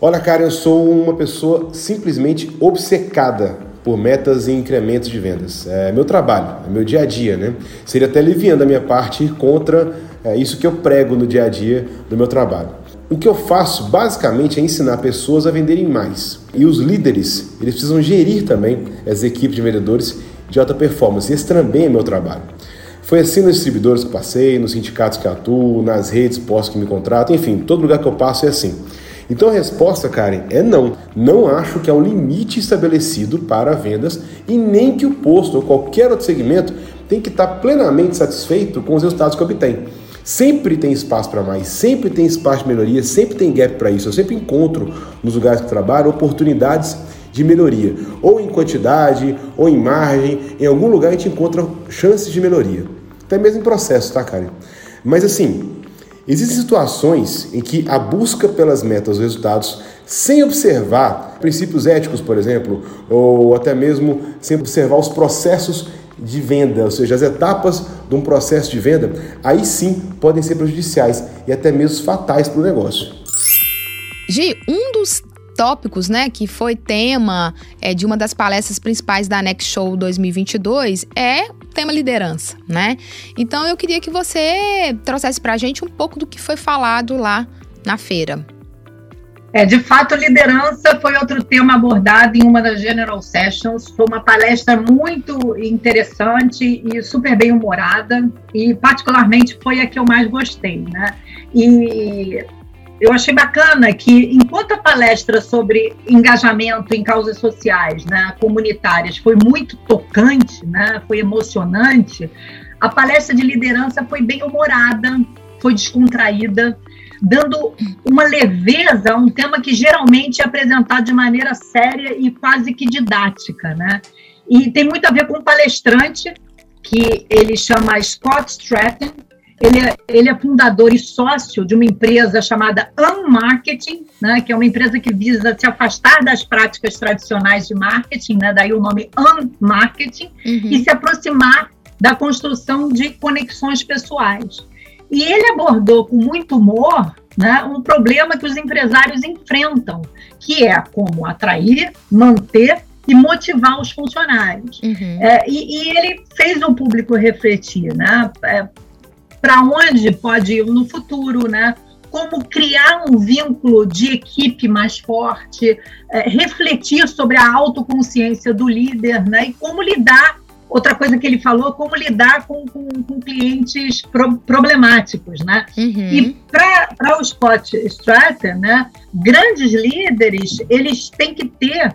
Olha, cara, eu sou uma pessoa simplesmente obcecada por metas e incrementos de vendas. É meu trabalho, é meu dia a dia, né? Seria até aliviando a minha parte ir contra é, isso que eu prego no dia a dia do meu trabalho. O que eu faço basicamente é ensinar pessoas a venderem mais. E os líderes, eles precisam gerir também as equipes de vendedores de alta performance. Esse também é meu trabalho. Foi assim nos distribuidores que passei, nos sindicatos que atuo, nas redes postos que me contratam, enfim, todo lugar que eu passo é assim. Então a resposta, Karen, é não. Não acho que há um limite estabelecido para vendas e nem que o posto ou qualquer outro segmento tem que estar plenamente satisfeito com os resultados que obtém. Sempre tem espaço para mais, sempre tem espaço de melhoria, sempre tem gap para isso. Eu sempre encontro nos lugares que trabalho oportunidades de melhoria, ou em quantidade, ou em margem, em algum lugar a gente encontra chances de melhoria. Até mesmo em processo, tá, Karen? Mas assim, existem situações em que a busca pelas metas, os resultados, sem observar princípios éticos, por exemplo, ou até mesmo sem observar os processos de venda, ou seja, as etapas de um processo de venda, aí sim podem ser prejudiciais e até mesmo fatais para o negócio. Gi, um dos tópicos, né, que foi tema é, de uma das palestras principais da Next Show 2022 é o tema liderança, né? Então eu queria que você trouxesse para a gente um pouco do que foi falado lá na feira. É, de fato, liderança foi outro tema abordado em uma das General Sessions. Foi uma palestra muito interessante e super bem humorada, e particularmente foi a que eu mais gostei, né? E eu achei bacana que, enquanto a palestra sobre engajamento em causas sociais, né, comunitárias, foi muito tocante, né, foi emocionante, a palestra de liderança foi bem humorada, foi descontraída, dando uma leveza a um tema que geralmente é apresentado de maneira séria e quase que didática, né? E tem muito a ver com um palestrante que ele chama Scott Stratton. Ele é, ele é fundador e sócio de uma empresa chamada Unmarketing, né, que é uma empresa que visa se afastar das práticas tradicionais de marketing, né, daí o nome Unmarketing, uhum. e se aproximar da construção de conexões pessoais. E ele abordou com muito humor né, um problema que os empresários enfrentam, que é como atrair, manter e motivar os funcionários. Uhum. É, e, e, ele fez o público refletir, né? É, Para onde pode ir no futuro, né? Como criar um vínculo de equipe mais forte, é, refletir sobre a autoconsciência do líder, né? E como lidar Outra coisa que ele falou, como lidar com, com, com clientes pro, problemáticos, né? Uhum. E para o Scott Stratter, né, grandes líderes, eles têm que ter,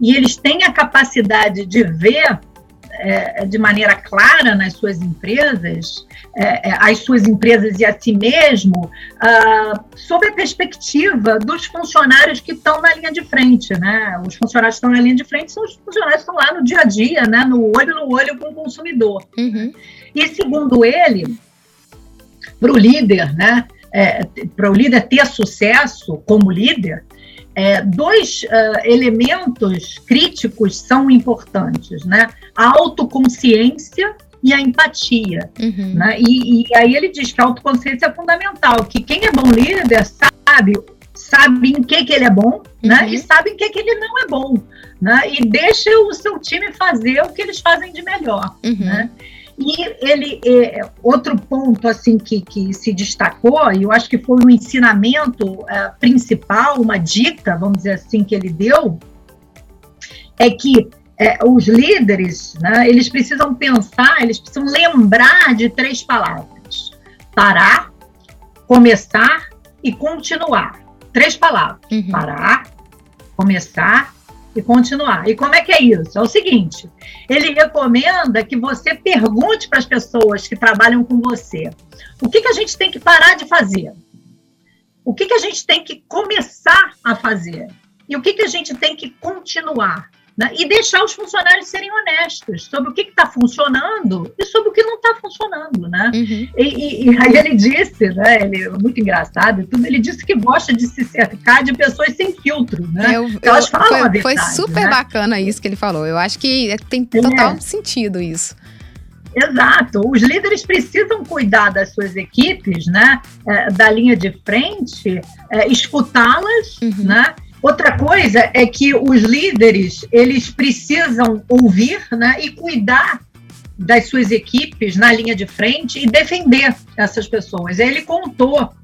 e eles têm a capacidade de ver é, de maneira clara nas suas empresas, é, é, as suas empresas e a si mesmo, ah, sob a perspectiva dos funcionários que estão na linha de frente. Né? Os funcionários que estão na linha de frente são os funcionários que estão lá no dia a dia, né? no olho no olho com o consumidor. Uhum. E segundo ele, para o líder, né? É, para o líder ter sucesso como líder, é, dois uh, elementos críticos são importantes, né? A autoconsciência e a empatia. Uhum. Né? E, e, aí ele diz que a autoconsciência é fundamental, que quem é bom líder sabe, sabe em que, que ele é bom né? uhum. né? e sabe em que, que ele não é bom. Né? E deixa o seu time fazer o que eles fazem de melhor. Uhum. Né? E ele, é, outro ponto assim que, que se destacou, e eu acho que foi um ensinamento é, principal, uma dica, vamos dizer assim, que ele deu, é que é, os líderes, né, eles precisam pensar, eles precisam lembrar de três palavras: parar, começar e continuar. Três palavras: uhum. parar, começar e continuar. E como é que é isso? É o seguinte: ele recomenda que você pergunte para as pessoas que trabalham com você o que, que a gente tem que parar de fazer, o que, que a gente tem que começar a fazer e o que, que a gente tem que continuar. Né? E deixar os funcionários serem honestos sobre o que está funcionando e sobre o que não está funcionando. Né? Uhum. E, e, e, aí ele disse, né, ele é muito engraçado, tudo, ele disse que gosta de se cercar de pessoas sem filtro. Né? Eu, Elas falam foi, a verdade, foi super né? bacana isso que ele falou. Eu acho que tem total é. sentido isso. Exato. Os líderes precisam cuidar das suas equipes, né? É, da linha de frente, é, escutá-las, uhum. né? Outra coisa é que os líderes, eles precisam ouvir né, e cuidar das suas equipes na linha de frente e defender essas pessoas. Ele contou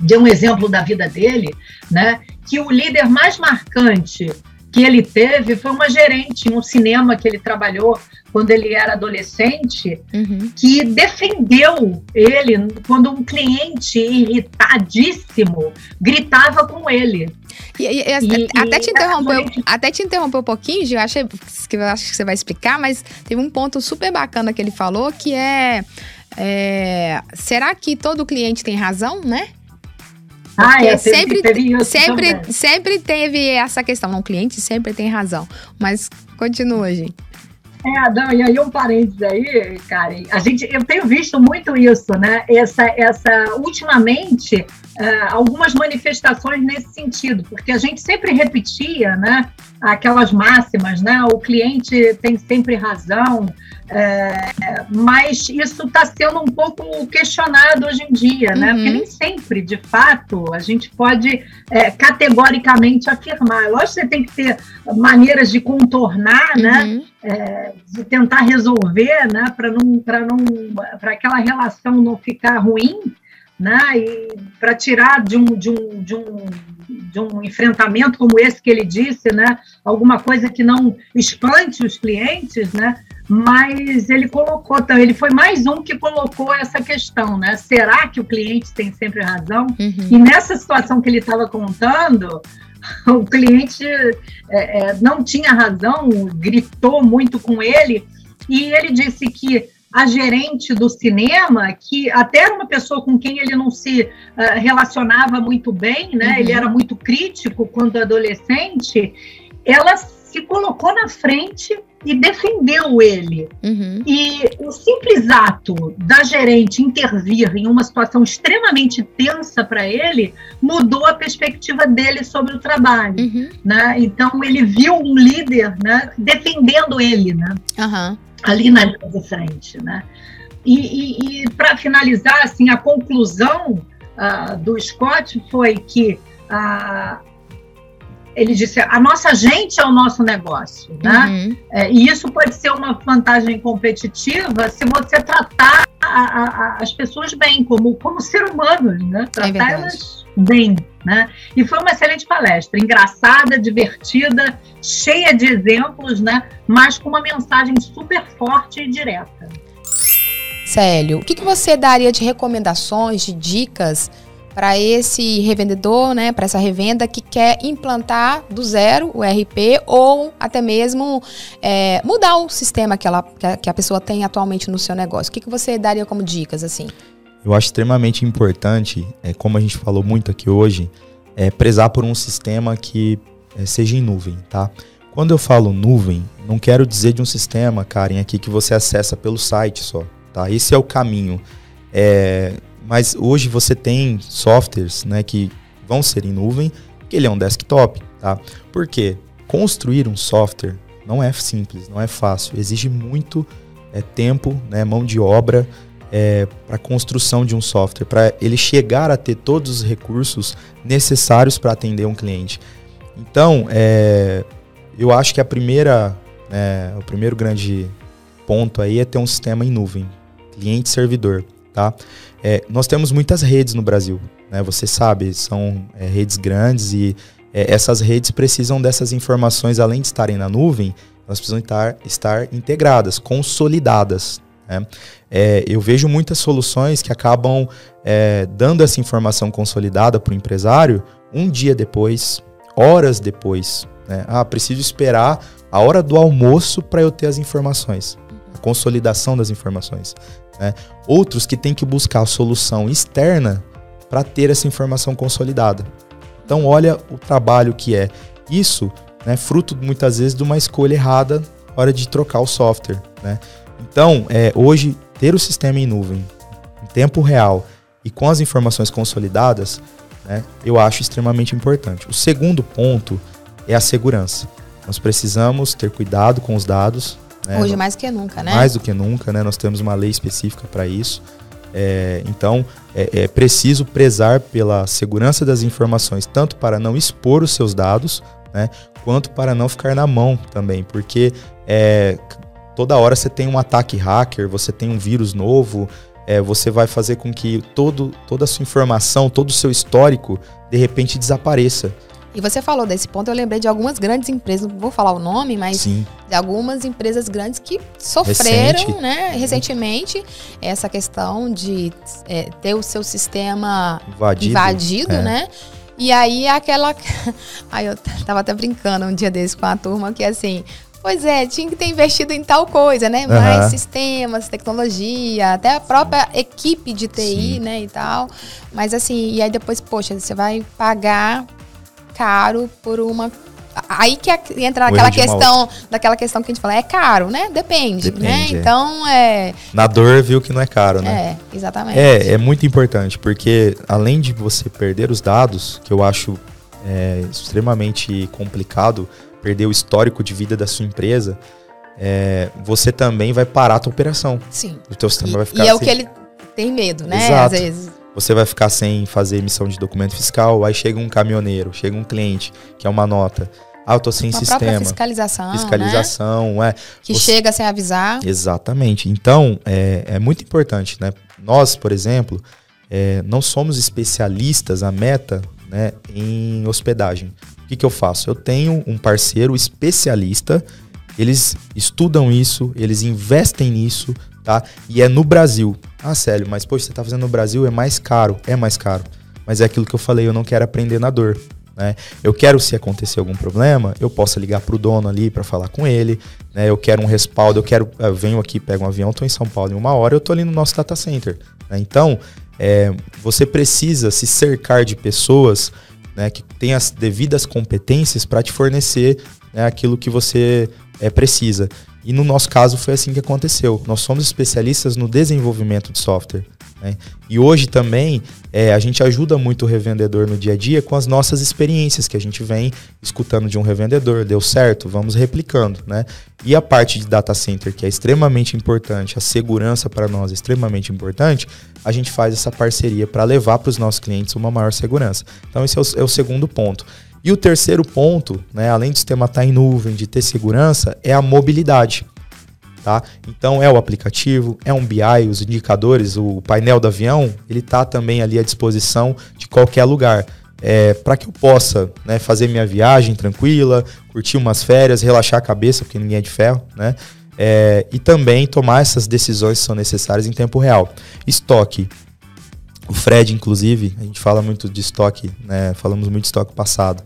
de um exemplo da vida dele, né, que o líder mais marcante que ele teve foi uma gerente em um cinema que ele trabalhou quando ele era adolescente, uhum. que defendeu ele quando um cliente irritadíssimo gritava com ele. E, e, e, até, te interromper, até te interromper um pouquinho, Gil, achei que acho que você vai explicar, mas teve um ponto super bacana que ele falou que é, é será que todo cliente tem razão, né? Ah, é, sempre, teve sempre, sempre teve essa questão. Não, o cliente sempre tem razão. Mas continua, gente. É, não, e aí um parênteses aí, Karen, a gente, eu tenho visto muito isso, né? Essa, essa ultimamente, uh, algumas manifestações nesse sentido, porque a gente sempre repetia, né? Aquelas máximas, né? O cliente tem sempre razão, é, mas isso está sendo um pouco questionado hoje em dia, né? Uhum. Porque nem sempre, de fato, a gente pode é, categoricamente afirmar. Lógico que você tem que ter maneiras de contornar, né? uhum. né? É, de tentar resolver, né? Para não, para não, para aquela relação não ficar ruim, né? E para tirar de um, de um, de um de um enfrentamento como esse que ele disse, né? Alguma coisa que não espante os clientes, né? Mas ele colocou, ele foi mais um que colocou essa questão, né? Será que o cliente tem sempre razão? Uhum. E nessa situação que ele estava contando, o cliente é, é, não tinha razão, gritou muito com ele, e ele disse que a gerente do cinema, que até era uma pessoa com quem ele não se uh, relacionava muito bem, né? Uhum. Ele era muito crítico quando adolescente, ela se colocou na frente e defendeu ele. Uhum. E o simples ato da gerente intervir em uma situação extremamente tensa para ele mudou a perspectiva dele sobre o trabalho. Uhum. Né? Então ele viu um líder né, defendendo ele né? Uhum. ali na linha de frente. Né? E, e, e para finalizar, assim, a conclusão uh, do Scott foi que uh, ele disse: a nossa gente é o nosso negócio, né? Uhum. É, e isso pode ser uma vantagem competitiva se você tratar a, a, as pessoas bem, como, como ser humanos, né? É tratar é elas bem, né? E foi uma excelente palestra, engraçada, divertida, cheia de exemplos, né? Mas com uma mensagem super forte e direta. Célio, o que, que você daria de recomendações, de dicas? Para esse revendedor, né, para essa revenda que quer implantar do zero o RP ou até mesmo é, mudar o sistema que, ela, que a pessoa tem atualmente no seu negócio. O que, que você daria como dicas assim? Eu acho extremamente importante, é, como a gente falou muito aqui hoje, é prezar por um sistema que é, seja em nuvem, tá? Quando eu falo nuvem, não quero dizer de um sistema, Karen, aqui que você acessa pelo site só, tá? Esse é o caminho. É, mas hoje você tem softwares né, que vão ser em nuvem, que ele é um desktop. Tá? Por quê? Construir um software não é simples, não é fácil. Exige muito é, tempo, né, mão de obra é, para a construção de um software, para ele chegar a ter todos os recursos necessários para atender um cliente. Então, é, eu acho que a primeira, né, o primeiro grande ponto aí é ter um sistema em nuvem, cliente-servidor. Tá? É, nós temos muitas redes no Brasil, né? Você sabe, são é, redes grandes e é, essas redes precisam dessas informações, além de estarem na nuvem, elas precisam estar, estar integradas, consolidadas. Né? É, eu vejo muitas soluções que acabam é, dando essa informação consolidada para o empresário um dia depois, horas depois. Né? Ah, preciso esperar a hora do almoço para eu ter as informações, a consolidação das informações. Né? Outros que têm que buscar a solução externa para ter essa informação consolidada. Então, olha o trabalho que é. Isso, né, fruto muitas vezes de uma escolha errada na hora de trocar o software. Né? Então, é, hoje, ter o sistema em nuvem, em tempo real e com as informações consolidadas, né, eu acho extremamente importante. O segundo ponto é a segurança. Nós precisamos ter cuidado com os dados, né? Hoje mais do que nunca, né? Mais do que nunca, né? Nós temos uma lei específica para isso. É, então, é, é, preciso prezar pela segurança das informações, tanto para não expor os seus dados, né, quanto para não ficar na mão também, porque é, toda hora você tem um ataque hacker, você tem um vírus novo, é, você vai fazer com que todo, toda a sua informação, todo o seu histórico, de repente desapareça. E você falou desse ponto, eu lembrei de algumas grandes empresas, não vou falar o nome, mas Sim. de algumas empresas grandes que sofreram, Recente. né, recentemente, essa questão de é, ter o seu sistema invadido, invadido é. né? E aí aquela. Aí eu tava até brincando um dia desse com a turma que assim. Pois é, tinha que ter investido em tal coisa, né? Uhum. Mais sistemas, tecnologia, até a própria equipe de TI, Sim. né, e tal. Mas assim, e aí depois, poxa, você vai pagar caro por uma aí que entra aquela questão daquela questão que a gente fala é caro né depende, né? Depende né é. então é na dor viu que não é caro né é exatamente é é muito importante porque além de você perder os dados que eu acho é, extremamente complicado perder o histórico de vida da sua empresa é, você também vai parar a tua operação sim o teu sistema e, vai ficar e é assim. o que ele tem medo né Exato. às vezes você vai ficar sem fazer emissão de documento fiscal, aí chega um caminhoneiro, chega um cliente, que é uma nota. Ah, eu tô sem uma sistema. fiscalização. Fiscalização, né? é. Que você... chega sem avisar. Exatamente. Então, é, é muito importante, né? Nós, por exemplo, é, não somos especialistas, a meta, né, em hospedagem. O que, que eu faço? Eu tenho um parceiro especialista Eles estudam isso, eles investem nisso, tá? E é no Brasil. Ah, sério, mas poxa, você tá fazendo no Brasil, é mais caro. É mais caro. Mas é aquilo que eu falei, eu não quero aprender na dor. Né? Eu quero, se acontecer algum problema, eu possa ligar para o dono ali para falar com ele. Né? Eu quero um respaldo, eu quero. Eu venho aqui, pego um avião, estou em São Paulo em uma hora, eu estou ali no nosso data center. Né? Então, é, você precisa se cercar de pessoas né, que têm as devidas competências para te fornecer né, aquilo que você é, precisa. E no nosso caso foi assim que aconteceu. Nós somos especialistas no desenvolvimento de software. Né? E hoje também é, a gente ajuda muito o revendedor no dia a dia com as nossas experiências que a gente vem escutando de um revendedor, deu certo, vamos replicando. Né? E a parte de data center, que é extremamente importante, a segurança para nós é extremamente importante, a gente faz essa parceria para levar para os nossos clientes uma maior segurança. Então, esse é o, é o segundo ponto. E o terceiro ponto, né, além do sistema estar em nuvem, de ter segurança, é a mobilidade. Tá? Então é o aplicativo, é um BI, os indicadores, o painel do avião, ele está também ali à disposição de qualquer lugar. É, para que eu possa né, fazer minha viagem tranquila, curtir umas férias, relaxar a cabeça, porque ninguém é de ferro, né? É, e também tomar essas decisões que são necessárias em tempo real. Estoque. O Fred, inclusive, a gente fala muito de estoque, né? falamos muito de estoque passado.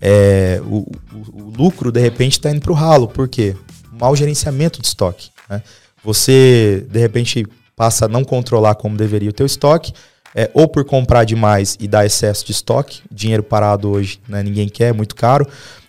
É, o, o, o lucro, de repente, está indo para o ralo. Por quê? mau gerenciamento de estoque. Né? Você, de repente, passa a não controlar como deveria o teu estoque, é, ou por comprar demais e dar excesso de estoque, dinheiro parado hoje né, ninguém quer, é muito caro,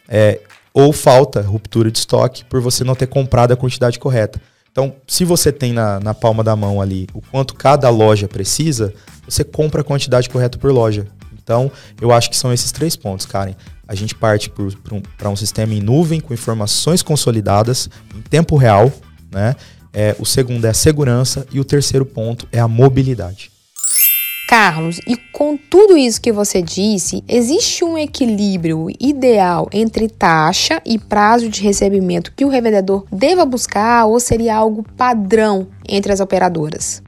é, ou falta ruptura de estoque por você não ter comprado a quantidade correta. Então, se você tem na, na palma da mão ali o quanto cada loja precisa, você compra a quantidade correta por loja. Então, eu acho que são esses três pontos, Karen a gente parte para um, um, sistema em nuvem com informações consolidadas em tempo real, né? É, o segundo é a segurança e o terceiro ponto é a mobilidade. Carlos, e com tudo isso que você disse, existe um equilíbrio ideal entre taxa e prazo de recebimento que o revendedor deva buscar ou seria algo padrão entre as operadoras?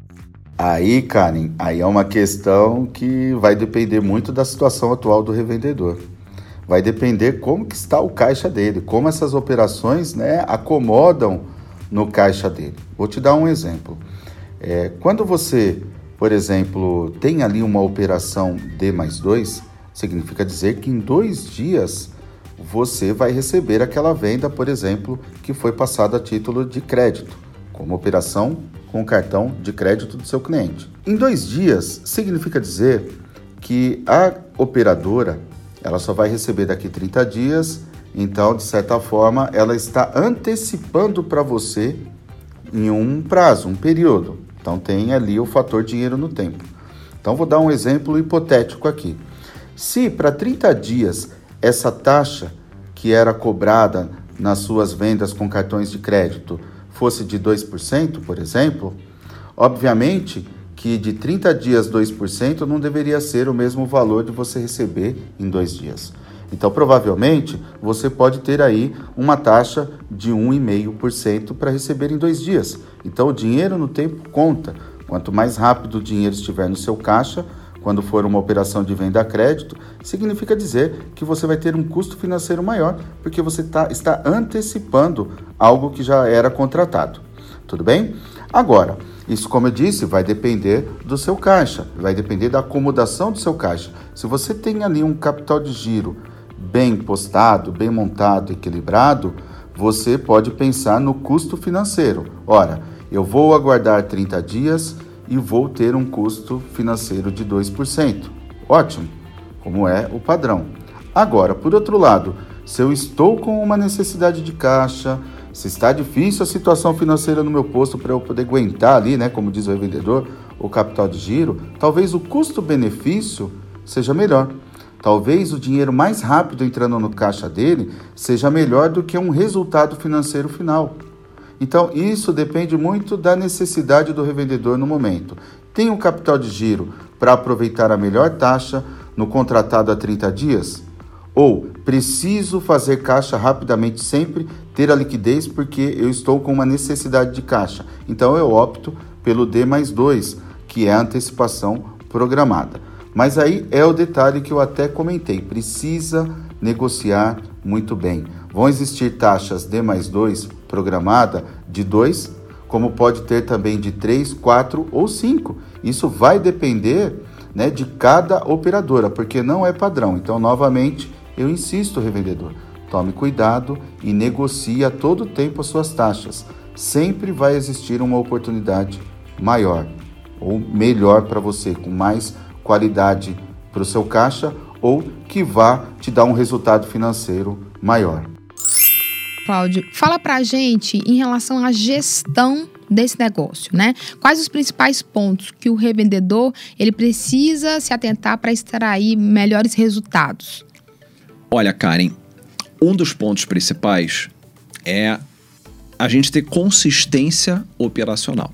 Aí, Karen, aí é uma questão que vai depender muito da situação atual do revendedor vai depender como que está o caixa dele, como essas operações né, acomodam no caixa dele. Vou te dar um exemplo. É, quando você, por exemplo, tem ali uma operação D mais 2, significa dizer que em dois dias você vai receber aquela venda, por exemplo, que foi passada a título de crédito, como operação com o cartão de crédito do seu cliente. Em dois dias, significa dizer que a operadora ela só vai receber daqui 30 dias, então, de certa forma, ela está antecipando para você em um prazo, um período. Então, tem ali o fator dinheiro no tempo. Então, vou dar um exemplo hipotético aqui. Se para 30 dias essa taxa que era cobrada nas suas vendas com cartões de crédito fosse de 2%, por exemplo, obviamente que de 30 dias 2% não deveria ser o mesmo valor de você receber em dois dias. Então, provavelmente, você pode ter aí uma taxa de 1,5% para receber em dois dias. Então, o dinheiro no tempo conta. Quanto mais rápido o dinheiro estiver no seu caixa, quando for uma operação de venda a crédito, significa dizer que você vai ter um custo financeiro maior, porque você tá, está antecipando algo que já era contratado. Tudo bem? Agora, isso, como eu disse, vai depender do seu caixa, vai depender da acomodação do seu caixa. Se você tem ali um capital de giro bem postado, bem montado, equilibrado, você pode pensar no custo financeiro. Ora, eu vou aguardar 30 dias e vou ter um custo financeiro de 2%. Ótimo, como é o padrão. Agora, por outro lado, se eu estou com uma necessidade de caixa, se está difícil a situação financeira no meu posto para eu poder aguentar ali, né, como diz o vendedor, o capital de giro, talvez o custo-benefício seja melhor. Talvez o dinheiro mais rápido entrando no caixa dele seja melhor do que um resultado financeiro final. Então, isso depende muito da necessidade do revendedor no momento. Tem um capital de giro para aproveitar a melhor taxa no contratado a 30 dias? Ou preciso fazer caixa rapidamente sempre, ter a liquidez porque eu estou com uma necessidade de caixa. Então eu opto pelo D mais 2, que é a antecipação programada. Mas aí é o detalhe que eu até comentei: precisa negociar muito bem. Vão existir taxas D mais 2 programada de 2, como pode ter também de 3, 4 ou 5. Isso vai depender né, de cada operadora, porque não é padrão. Então, novamente, eu insisto, revendedor, tome cuidado e negocie a todo tempo as suas taxas. Sempre vai existir uma oportunidade maior ou melhor para você, com mais qualidade para o seu caixa ou que vá te dar um resultado financeiro maior. Cláudio, fala para a gente em relação à gestão desse negócio, né? Quais os principais pontos que o revendedor ele precisa se atentar para extrair melhores resultados? Olha, Karen, um dos pontos principais é a gente ter consistência operacional.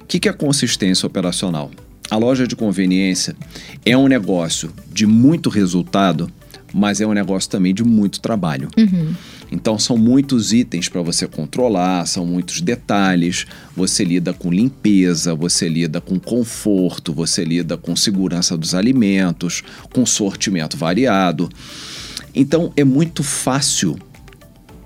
O que é consistência operacional? A loja de conveniência é um negócio de muito resultado, mas é um negócio também de muito trabalho. Uhum. Então são muitos itens para você controlar, são muitos detalhes. Você lida com limpeza, você lida com conforto, você lida com segurança dos alimentos, com sortimento variado. Então é muito fácil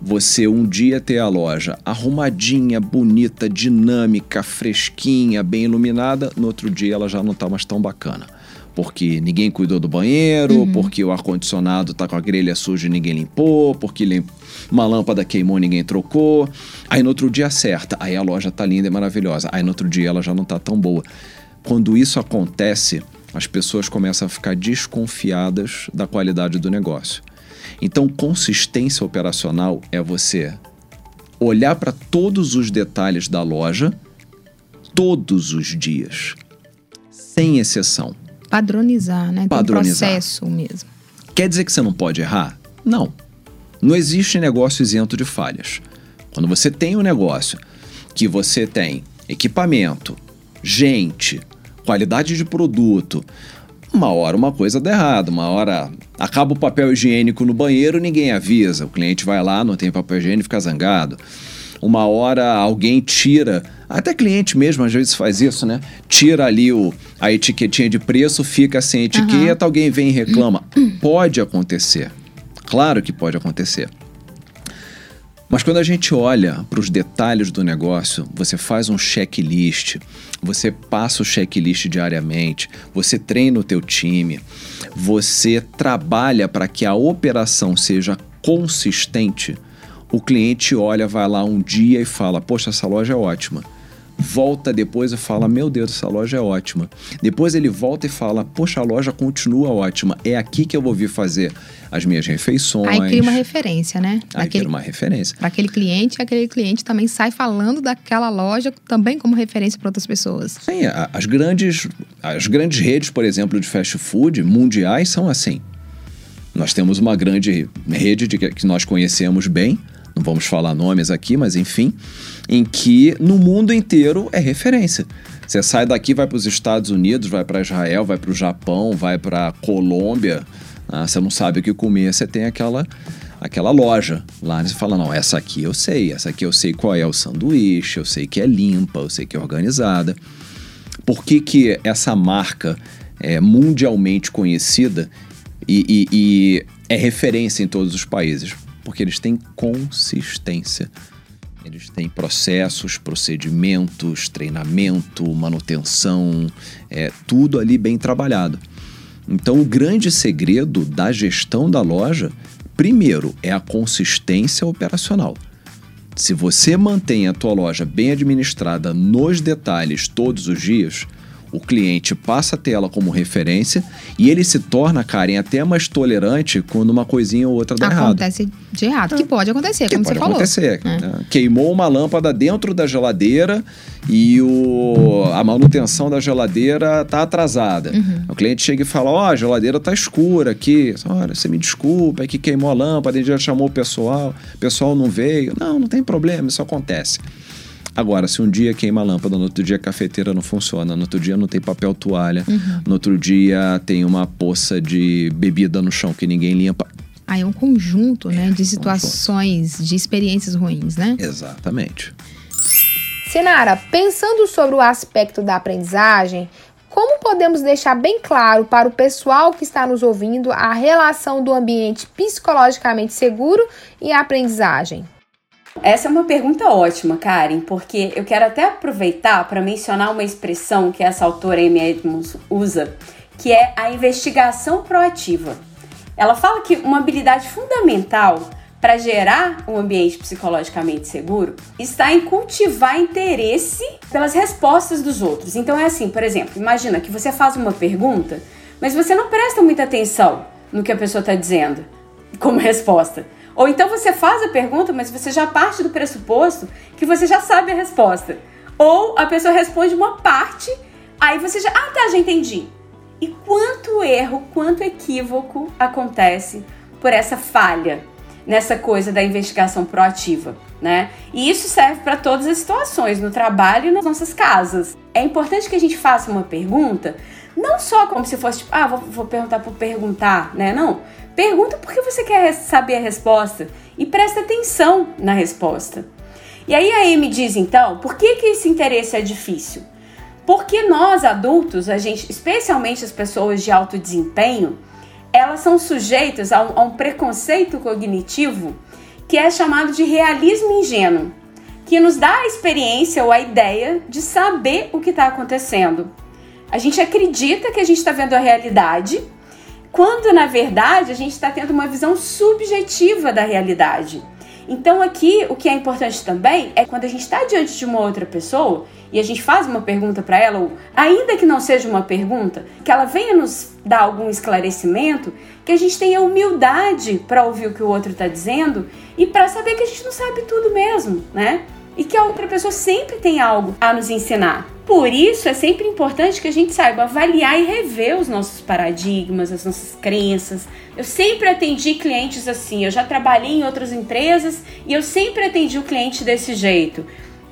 você um dia ter a loja arrumadinha, bonita, dinâmica, fresquinha, bem iluminada, no outro dia ela já não está mais tão bacana. Porque ninguém cuidou do banheiro, uhum. porque o ar-condicionado está com a grelha suja e ninguém limpou, porque uma lâmpada queimou e ninguém trocou. Aí no outro dia acerta, aí a loja está linda e maravilhosa. Aí no outro dia ela já não está tão boa. Quando isso acontece, as pessoas começam a ficar desconfiadas da qualidade do negócio. Então, consistência operacional é você olhar para todos os detalhes da loja todos os dias, sem exceção. Padronizar, né? Padronizar. Tem processo mesmo. Quer dizer que você não pode errar? Não. Não existe negócio isento de falhas. Quando você tem um negócio que você tem equipamento, gente, qualidade de produto, uma hora uma coisa dá errado, uma hora acaba o papel higiênico no banheiro, ninguém avisa. O cliente vai lá, não tem papel higiênico, fica zangado. Uma hora alguém tira, até cliente mesmo às vezes faz isso, né? Tira ali o, a etiquetinha de preço, fica sem etiqueta, uhum. alguém vem e reclama. Pode acontecer. Claro que pode acontecer. Mas quando a gente olha para os detalhes do negócio, você faz um checklist, você passa o checklist diariamente, você treina o teu time, você trabalha para que a operação seja consistente, o cliente olha, vai lá um dia e fala: Poxa, essa loja é ótima volta depois e fala: Meu Deus, essa loja é ótima. Depois ele volta e fala: Poxa, a loja continua ótima. É aqui que eu vou vir fazer as minhas refeições. Aí cria uma referência, né? Aí cria uma referência. Para aquele cliente, aquele cliente também sai falando daquela loja também como referência para outras pessoas. Sim, as grandes, as grandes redes, por exemplo, de fast food mundiais são assim. Nós temos uma grande rede de que nós conhecemos bem, não vamos falar nomes aqui, mas enfim, em que no mundo inteiro é referência. Você sai daqui, vai para os Estados Unidos, vai para Israel, vai para o Japão, vai para Colômbia, ah, você não sabe o que comer, você tem aquela aquela loja lá, você fala, não, essa aqui eu sei, essa aqui eu sei qual é o sanduíche, eu sei que é limpa, eu sei que é organizada. Por que, que essa marca é mundialmente conhecida e, e, e é referência em todos os países? porque eles têm consistência. Eles têm processos, procedimentos, treinamento, manutenção, é tudo ali bem trabalhado. Então, o grande segredo da gestão da loja, primeiro, é a consistência operacional. Se você mantém a tua loja bem administrada nos detalhes todos os dias, o cliente passa a ter ela como referência e ele se torna, Karen, até mais tolerante quando uma coisinha ou outra dá Acontece errado. Acontece de errado, que pode acontecer, que como pode você falou. acontecer. É. Queimou uma lâmpada dentro da geladeira e o, a manutenção da geladeira está atrasada. Uhum. O cliente chega e fala, ó, oh, a geladeira está escura aqui. Olha, você me desculpa, é que queimou a lâmpada, gente já chamou o pessoal, o pessoal não veio. Não, não tem problema, isso acontece. Agora, se um dia queima a lâmpada, no outro dia a cafeteira não funciona, no outro dia não tem papel toalha, uhum. no outro dia tem uma poça de bebida no chão que ninguém limpa. Aí é um conjunto, né, de situações, de experiências ruins, né? Exatamente. Senara, pensando sobre o aspecto da aprendizagem, como podemos deixar bem claro para o pessoal que está nos ouvindo a relação do ambiente psicologicamente seguro e a aprendizagem? Essa é uma pergunta ótima, Karen, porque eu quero até aproveitar para mencionar uma expressão que essa autora Amy Edmonds usa, que é a investigação proativa. Ela fala que uma habilidade fundamental para gerar um ambiente psicologicamente seguro está em cultivar interesse pelas respostas dos outros. Então é assim, por exemplo, imagina que você faz uma pergunta, mas você não presta muita atenção no que a pessoa está dizendo como resposta. Ou então você faz a pergunta, mas você já parte do pressuposto que você já sabe a resposta. Ou a pessoa responde uma parte, aí você já, ah tá, já entendi. E quanto erro, quanto equívoco acontece por essa falha nessa coisa da investigação proativa, né? E isso serve para todas as situações, no trabalho e nas nossas casas. É importante que a gente faça uma pergunta, não só como se fosse tipo, ah, vou, vou perguntar por perguntar, né? Não. Pergunta porque você quer saber a resposta e presta atenção na resposta. E aí a Amy diz então, por que, que esse interesse é difícil? Porque nós adultos, a gente, especialmente as pessoas de alto desempenho, elas são sujeitas a um, a um preconceito cognitivo que é chamado de realismo ingênuo, que nos dá a experiência ou a ideia de saber o que está acontecendo. A gente acredita que a gente está vendo a realidade, quando na verdade a gente está tendo uma visão subjetiva da realidade. Então aqui o que é importante também é quando a gente está diante de uma outra pessoa e a gente faz uma pergunta para ela, ou ainda que não seja uma pergunta, que ela venha nos dar algum esclarecimento, que a gente tenha humildade para ouvir o que o outro está dizendo e para saber que a gente não sabe tudo mesmo, né? E que a outra pessoa sempre tem algo a nos ensinar. Por isso é sempre importante que a gente saiba avaliar e rever os nossos paradigmas, as nossas crenças. Eu sempre atendi clientes assim, eu já trabalhei em outras empresas e eu sempre atendi o cliente desse jeito.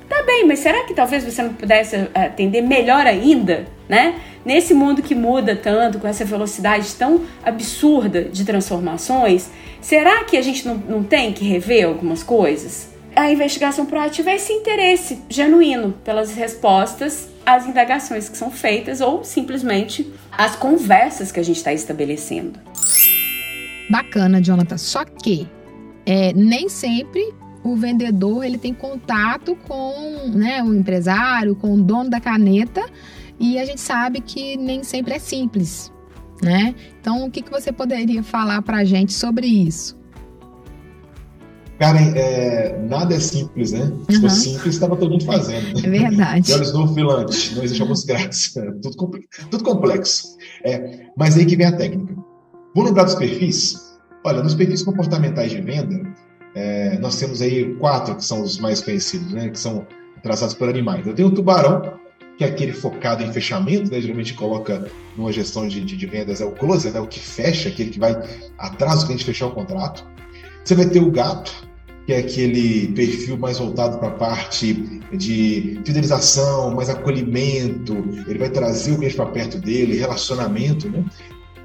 Tá bem, mas será que talvez você não pudesse eh, atender melhor ainda, né? Nesse mundo que muda tanto, com essa velocidade tão absurda de transformações, será que a gente não, não tem que rever algumas coisas? A investigação proativa é esse interesse genuíno pelas respostas às indagações que são feitas ou simplesmente as conversas que a gente está estabelecendo. Bacana, Jonathan. Só que é, nem sempre o vendedor ele tem contato com né, o empresário, com o dono da caneta, e a gente sabe que nem sempre é simples, né? Então, o que, que você poderia falar para a gente sobre isso? Karen, é, nada é simples, né? Se uhum. fosse simples, estava todo mundo fazendo. É verdade. olhos no filante, não existe almoço grátis. Tudo, tudo complexo. É, mas aí que vem a técnica. Vamos lembrar dos perfis? Olha, nos perfis comportamentais de venda, é, nós temos aí quatro que são os mais conhecidos, né, que são traçados por animais. Eu tenho o tubarão, que é aquele focado em fechamento, né, geralmente coloca numa gestão de, de, de vendas, é o closer, né, o que fecha, aquele que vai atrás do cliente fechar o contrato. Você vai ter o gato, que é aquele perfil mais voltado para a parte de fidelização, mais acolhimento, ele vai trazer o cliente para perto dele, relacionamento, né?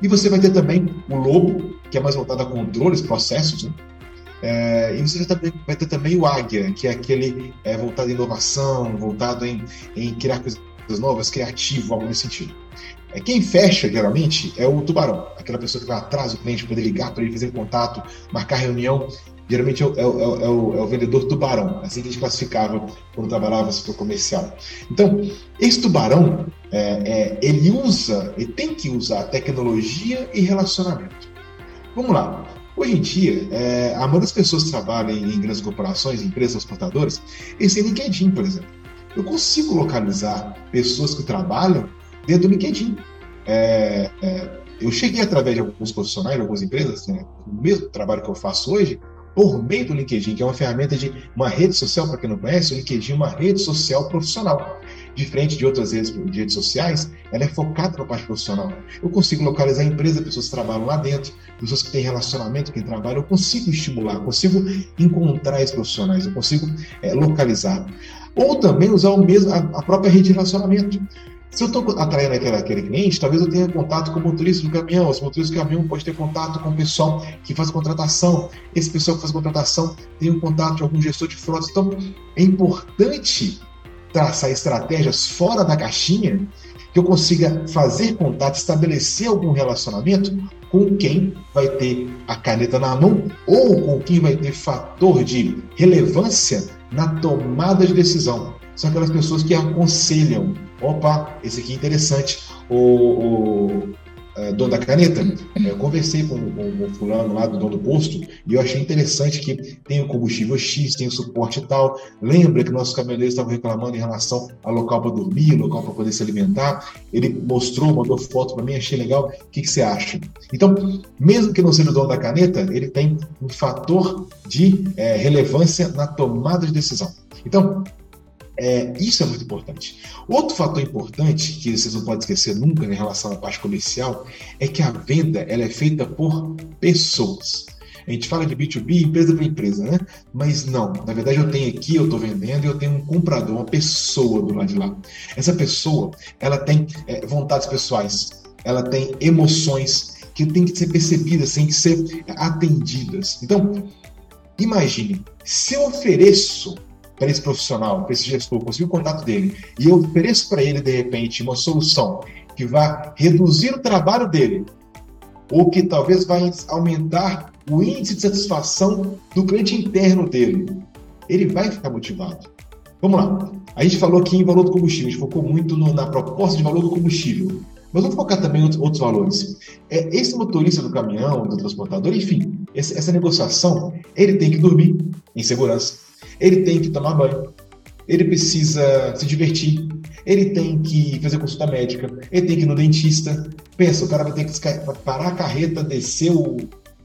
E você vai ter também o lobo, que é mais voltado a controles, processos, né? É, e você vai ter também o Águia, que é aquele é, voltado em inovação, voltado em, em criar coisas novas, criativo, algo nesse sentido. É, quem fecha, geralmente, é o tubarão, aquela pessoa que vai atrás do cliente, poder ligar para ele, fazer contato, marcar reunião. Geralmente é o, é, o, é, o, é o, vendedor tubarão, assim que a gente classificava quando trabalhava para o comercial. Então, esse tubarão, é, ele usa, ele tem que usar tecnologia e relacionamento. Vamos lá. Hoje em dia, é, a maioria das pessoas que trabalham em grandes corporações, empresas transportadoras, eles têm LinkedIn, por exemplo. Eu consigo localizar pessoas que trabalham dentro do LinkedIn. É, é, eu cheguei através de alguns profissionais, de algumas empresas, né, o mesmo trabalho que eu faço hoje, por meio do LinkedIn, que é uma ferramenta de uma rede social, para quem não conhece, o LinkedIn é uma rede social profissional diferente de outras redes, de redes sociais, ela é focada na parte profissional. Eu consigo localizar a empresa, pessoas que trabalham lá dentro, pessoas que têm relacionamento, que trabalham, eu consigo estimular, consigo encontrar esses profissionais, eu consigo é, localizar. Ou também usar o mesmo, a, a própria rede de relacionamento. Se eu estou atraindo aquele, aquele, cliente, talvez eu tenha contato com o motorista do caminhão. Esse motorista do caminhão pode ter contato com o pessoal que faz contratação. Esse pessoal que faz contratação tem um contato de algum gestor de frotas. Então, é importante traçar estratégias fora da caixinha que eu consiga fazer contato, estabelecer algum relacionamento com quem vai ter a caneta na mão ou com quem vai ter fator de relevância na tomada de decisão. São aquelas pessoas que aconselham. Opa, esse aqui é interessante. O, o, é, dono da caneta, é, eu conversei com, com, com, o fulano lá do dono do posto e eu achei interessante que tem o combustível X, tem o suporte tal. Lembra que nossos caminhoneiros estavam reclamando em relação ao local para dormir, local para poder se alimentar. Ele mostrou, mandou foto para mim, achei legal. O que, que você acha? Então, mesmo que não seja o dono da caneta, ele tem um fator de é, relevância na tomada de decisão. Então, é, isso é muito importante. Outro fator importante que vocês não podem esquecer nunca em relação à parte comercial é que a venda ela é feita por pessoas. A gente fala de B2B, empresa para empresa, né? Mas não, na verdade eu tenho aqui, eu estou vendendo e eu tenho um comprador, uma pessoa do lado de lá. Essa pessoa, ela tem é, vontades pessoais, ela tem emoções que têm que ser percebidas, têm que ser atendidas. Então, imagine, se eu ofereço para esse profissional, para esse gestor, conseguir o contato dele e eu ofereço para ele, de repente, uma solução que vai reduzir o trabalho dele ou que talvez vai aumentar o índice de satisfação do cliente interno dele, ele vai ficar motivado. Vamos lá. A gente falou aqui em valor do combustível, a gente focou muito no, na proposta de valor do combustível. Mas vamos focar também em outros, valores. É, esse motorista do caminhão, do transportador, enfim, essa negociação, ele tem que dormir em segurança ele tem que tomar banho, ele precisa se divertir, ele tem que fazer consulta médica, ele tem que ir no dentista. Pensa, o cara vai ter que parar a carreta, descer o.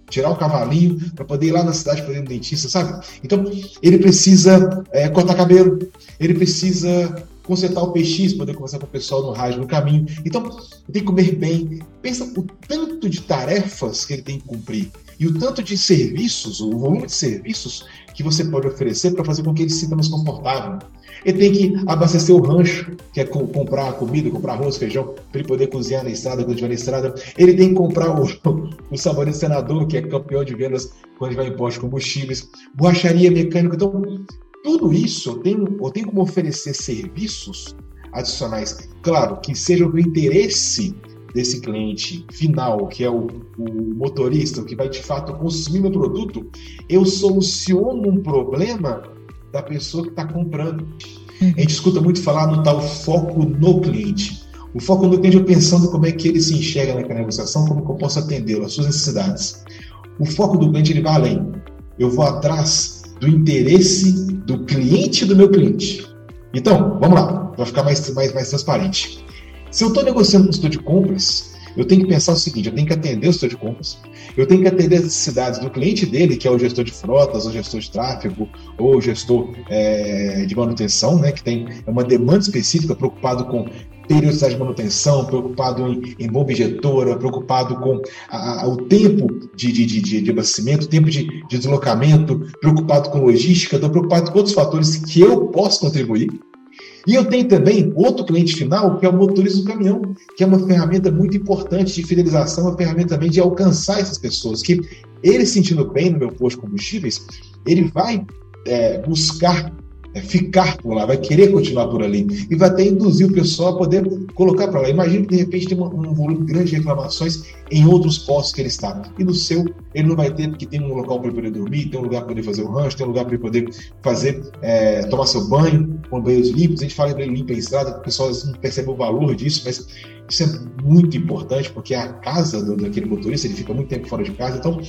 tirar o cavalinho para poder ir lá na cidade para ir no dentista, sabe? Então, ele precisa é, cortar cabelo, ele precisa consertar o PX, poder conversar com o pessoal no rádio no caminho. Então, tem que comer bem. Pensa o tanto de tarefas que ele tem que cumprir e o tanto de serviços, o volume de serviços que você pode oferecer para fazer com que ele se sinta mais confortável. Ele tem que abastecer o rancho, que é co comprar comida, comprar arroz, feijão, para ele poder cozinhar na estrada quando estiver na estrada. Ele tem que comprar o, o sabonete senador, que é campeão de vendas quando vai em postos de combustíveis, borracharia mecânica. Então, tudo isso eu tenho, eu tenho como oferecer serviços adicionais. Claro, que sejam do interesse desse cliente final, que é o, o motorista, que vai de fato consumir meu produto, eu soluciono um problema da pessoa que está comprando. A gente escuta muito falar no tal foco no cliente. O foco no cliente é pensando como é que ele se enxerga naquela negociação, como que eu posso atendê-lo, as suas necessidades. O foco do cliente ele vai além. Eu vou atrás do interesse do cliente do meu cliente. Então, vamos lá, para ficar mais, mais, mais transparente. Se eu estou negociando com o setor de compras, eu tenho que pensar o seguinte: eu tenho que atender o setor de compras, eu tenho que atender as necessidades do cliente dele, que é o gestor de frotas, o gestor de tráfego, ou gestor é, de manutenção, né, que tem uma demanda específica, preocupado com periodicidade de manutenção, preocupado em, em bomba injetora, preocupado com a, a, o tempo de, de, de, de abastecimento, tempo de, de deslocamento, preocupado com logística, estou preocupado com outros fatores que eu posso contribuir e eu tenho também outro cliente final, que é o motorista do caminhão, que é uma ferramenta muito importante de fidelização, uma ferramenta também de alcançar essas pessoas, que ele sentindo bem no meu posto de combustíveis, ele vai é, buscar ficar por lá, vai querer continuar por ali e vai até induzir o pessoal a poder colocar para lá. Imagina que de repente tem um volume grande de reclamações em outros postos que ele está. E no seu, ele não vai ter, porque tem um local para poder dormir, tem um lugar para poder fazer o rancho, tem um lugar para poder fazer, é, tomar seu banho, com banheiros limpos. A gente fala em em estrada, o pessoal não percebe o valor disso, mas isso é muito importante, porque a casa do, daquele motorista, ele fica muito tempo fora de casa. Então,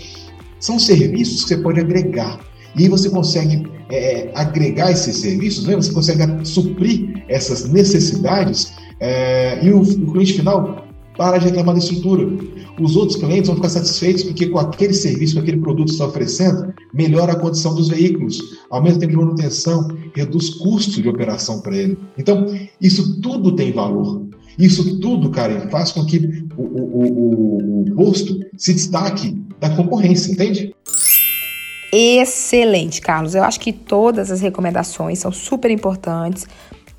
são serviços que você pode agregar e aí você consegue é, agregar esses serviços, né? você consegue suprir essas necessidades é, e o, o, cliente final para de reclamar da estrutura. Os outros clientes vão ficar satisfeitos porque com aquele serviço, com aquele produto que está oferecendo, melhora a condição dos veículos, aumenta o tempo de manutenção, reduz custo de operação para ele. Então, isso tudo tem valor. Isso tudo, cara, faz com que o, o, o, o posto se destaque da concorrência, entende? Excelente, Carlos. Eu acho que todas as recomendações são super importantes,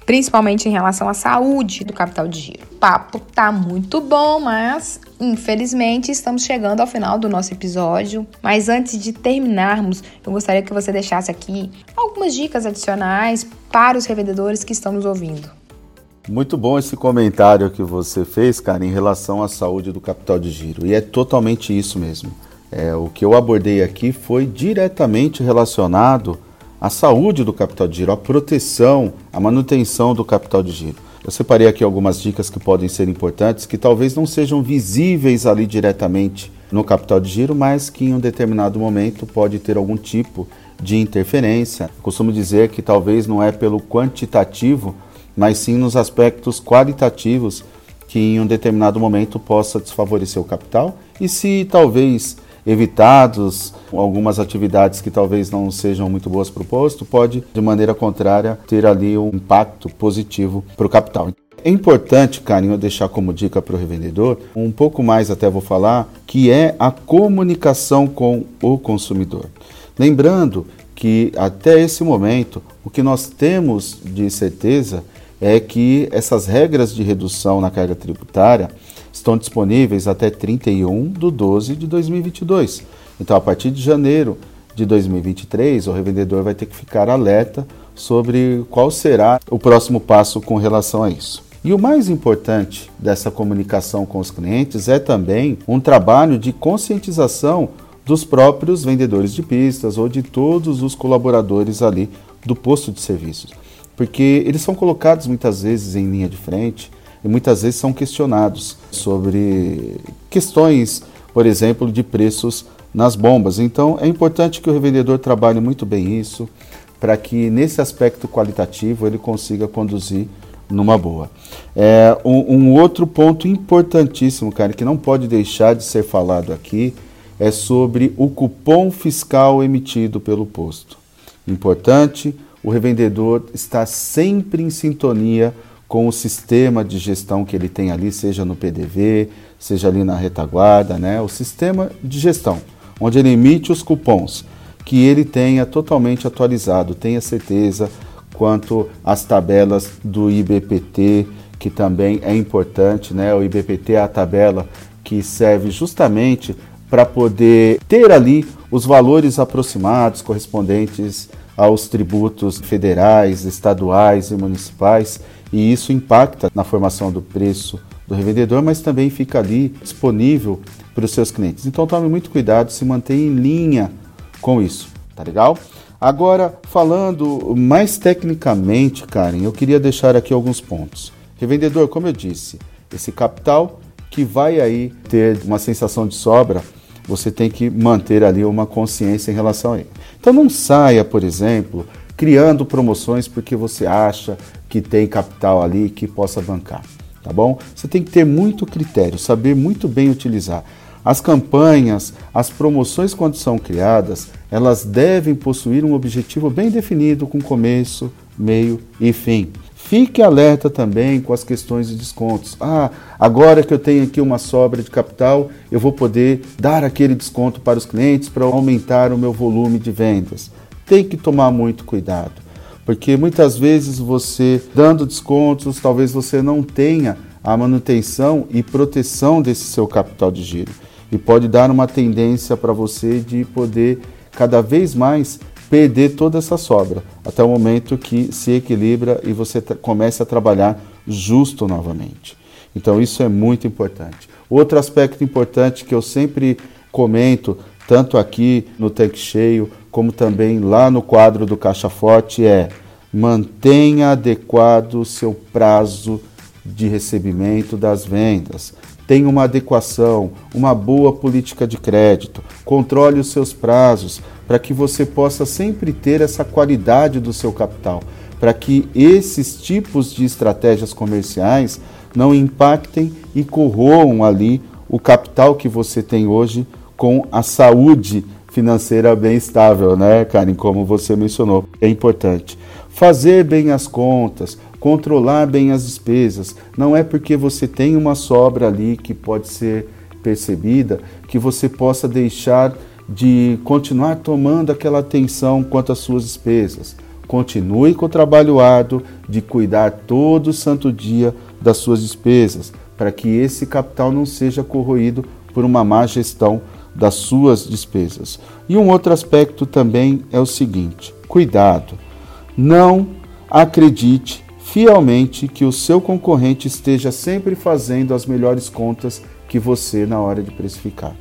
principalmente em relação à saúde do capital de giro. O papo tá muito bom, mas infelizmente estamos chegando ao final do nosso episódio. Mas antes de terminarmos, eu gostaria que você deixasse aqui algumas dicas adicionais para os revendedores que estão nos ouvindo. Muito bom esse comentário que você fez, cara, em relação à saúde do capital de giro. E é totalmente isso mesmo. É, o que eu abordei aqui foi diretamente relacionado à saúde do capital de giro, à proteção, à manutenção do capital de giro. Eu separei aqui algumas dicas que podem ser importantes, que talvez não sejam visíveis ali diretamente no capital de giro, mas que em um determinado momento pode ter algum tipo de interferência. Eu costumo dizer que talvez não é pelo quantitativo mas sim nos aspectos qualitativos que em um determinado momento possa desfavorecer o capital e se talvez evitados algumas atividades que talvez não sejam muito boas para o posto, pode de maneira contrária ter ali um impacto positivo para o capital. É importante, Carinho, deixar como dica para o revendedor, um pouco mais até vou falar, que é a comunicação com o consumidor. Lembrando que até esse momento, o que nós temos de certeza é que essas regras de redução na carga tributária estão disponíveis até 31 de 12 de 2022. Então, a partir de janeiro de 2023, o revendedor vai ter que ficar alerta sobre qual será o próximo passo com relação a isso. E o mais importante dessa comunicação com os clientes é também um trabalho de conscientização dos próprios vendedores de pistas ou de todos os colaboradores ali do posto de serviços porque eles são colocados muitas vezes em linha de frente e muitas vezes são questionados sobre questões, por exemplo, de preços nas bombas. Então é importante que o revendedor trabalhe muito bem isso, para que nesse aspecto qualitativo ele consiga conduzir numa boa. É, um, um, outro ponto importantíssimo, cara, que não pode deixar de ser falado aqui, é sobre o cupom fiscal emitido pelo posto. Importante, o revendedor está sempre em sintonia com o sistema de gestão que ele tem ali, seja no PDV, seja ali na retaguarda, né? O sistema de gestão, onde ele emite os cupons, que ele tenha totalmente atualizado, tenha certeza quanto às tabelas do IBPT, que também é importante, né? O IBPT é a tabela que serve justamente para poder ter ali os valores aproximados correspondentes aos tributos federais, estaduais e municipais, e isso impacta na formação do preço do revendedor, mas também fica ali disponível para os seus clientes. Então tome muito cuidado, se mantenha em linha com isso, tá legal? Agora, falando mais tecnicamente, Karen, eu queria deixar aqui alguns pontos. Revendedor, como eu disse, esse capital que vai aí ter uma sensação de sobra, você tem que manter ali uma consciência em relação a ele. Então não saia, por exemplo, criando promoções porque você acha que tem capital ali que possa bancar, tá bom? Você tem que ter muito critério, saber muito bem utilizar. As campanhas, as promoções quando são criadas, elas devem possuir um objetivo bem definido com começo, meio e fim. Fique alerta também com as questões de descontos. Ah, agora que eu tenho aqui uma sobra de capital, eu vou poder dar aquele desconto para os clientes para aumentar o meu volume de vendas. Tem que tomar muito cuidado, porque muitas vezes você dando descontos, talvez você não tenha a manutenção e proteção desse seu capital de giro. E pode dar uma tendência para você de poder cada vez mais perder toda essa sobra, até o momento que se equilibra e você começa a trabalhar justo novamente. Então isso é muito importante. Outro aspecto importante que eu sempre comento, tanto aqui no tanque cheio, como também lá no quadro do Caixa Forte, é mantenha adequado o seu prazo de recebimento das vendas. Tenha uma adequação, uma boa política de crédito, controle os seus prazos, para que você possa sempre ter essa qualidade do seu capital, para que esses tipos de estratégias comerciais não impactem e corroam ali o capital que você tem hoje com a saúde financeira bem estável, né, Karen? Como você mencionou, é importante. Fazer bem as contas, controlar bem as despesas. Não é porque você tem uma sobra ali que pode ser percebida que você possa deixar de continuar tomando aquela atenção quanto às suas despesas. Continue com o trabalho árduo de cuidar todo santo dia das suas despesas, para que esse capital não seja corroído por uma má gestão das suas despesas. E um outro aspecto também é o seguinte: cuidado, não acredite fielmente que o seu concorrente esteja sempre fazendo as melhores contas que você na hora de precificar.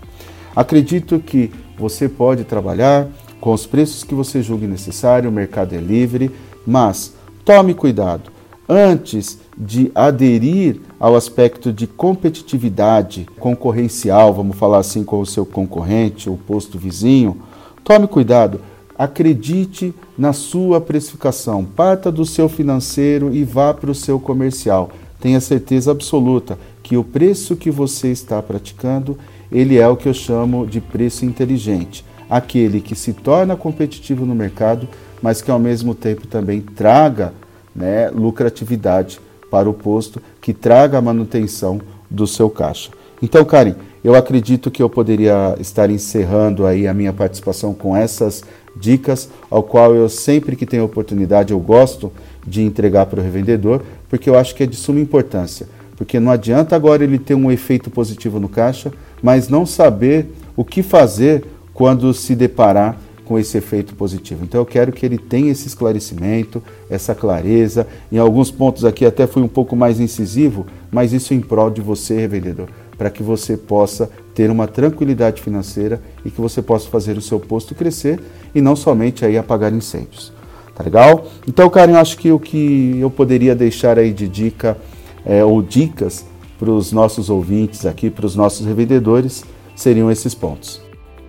Acredito que você pode trabalhar com os preços que você julgue necessário, o mercado é livre, mas tome cuidado. Antes de aderir ao aspecto de competitividade concorrencial, vamos falar assim, com o seu concorrente, o posto vizinho, tome cuidado. Acredite na sua precificação. Parta do seu financeiro e vá para o seu comercial. Tenha certeza absoluta que o preço que você está praticando, ele é o que eu chamo de preço inteligente, aquele que se torna competitivo no mercado, mas que ao mesmo tempo também traga né, lucratividade para o posto, que traga a manutenção do seu caixa. Então, Karen, eu acredito que eu poderia estar encerrando aí a minha participação com essas dicas, ao qual eu sempre que tenho oportunidade eu gosto de entregar para o revendedor, porque eu acho que é de suma importância. Porque não adianta agora ele ter um efeito positivo no caixa, mas não saber o que fazer quando se deparar com esse efeito positivo. Então eu quero que ele tenha esse esclarecimento, essa clareza. Em alguns pontos aqui até fui um pouco mais incisivo, mas isso em prol de você, revendedor, para que você possa ter uma tranquilidade financeira e que você possa fazer o seu posto crescer e não somente aí apagar incêndios. Tá legal? Então, cara, eu acho que o que eu poderia deixar aí de dica é, ou dicas para os nossos ouvintes aqui, para os nossos revendedores, seriam esses pontos.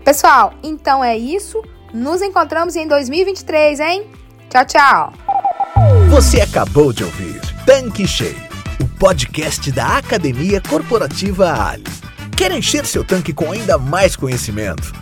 Pessoal, então é isso. Nos encontramos em 2023, hein? Tchau, tchau. Você acabou de ouvir Tanque Cheio, o podcast da Academia Corporativa Ali. Quer encher seu tanque com ainda mais conhecimento?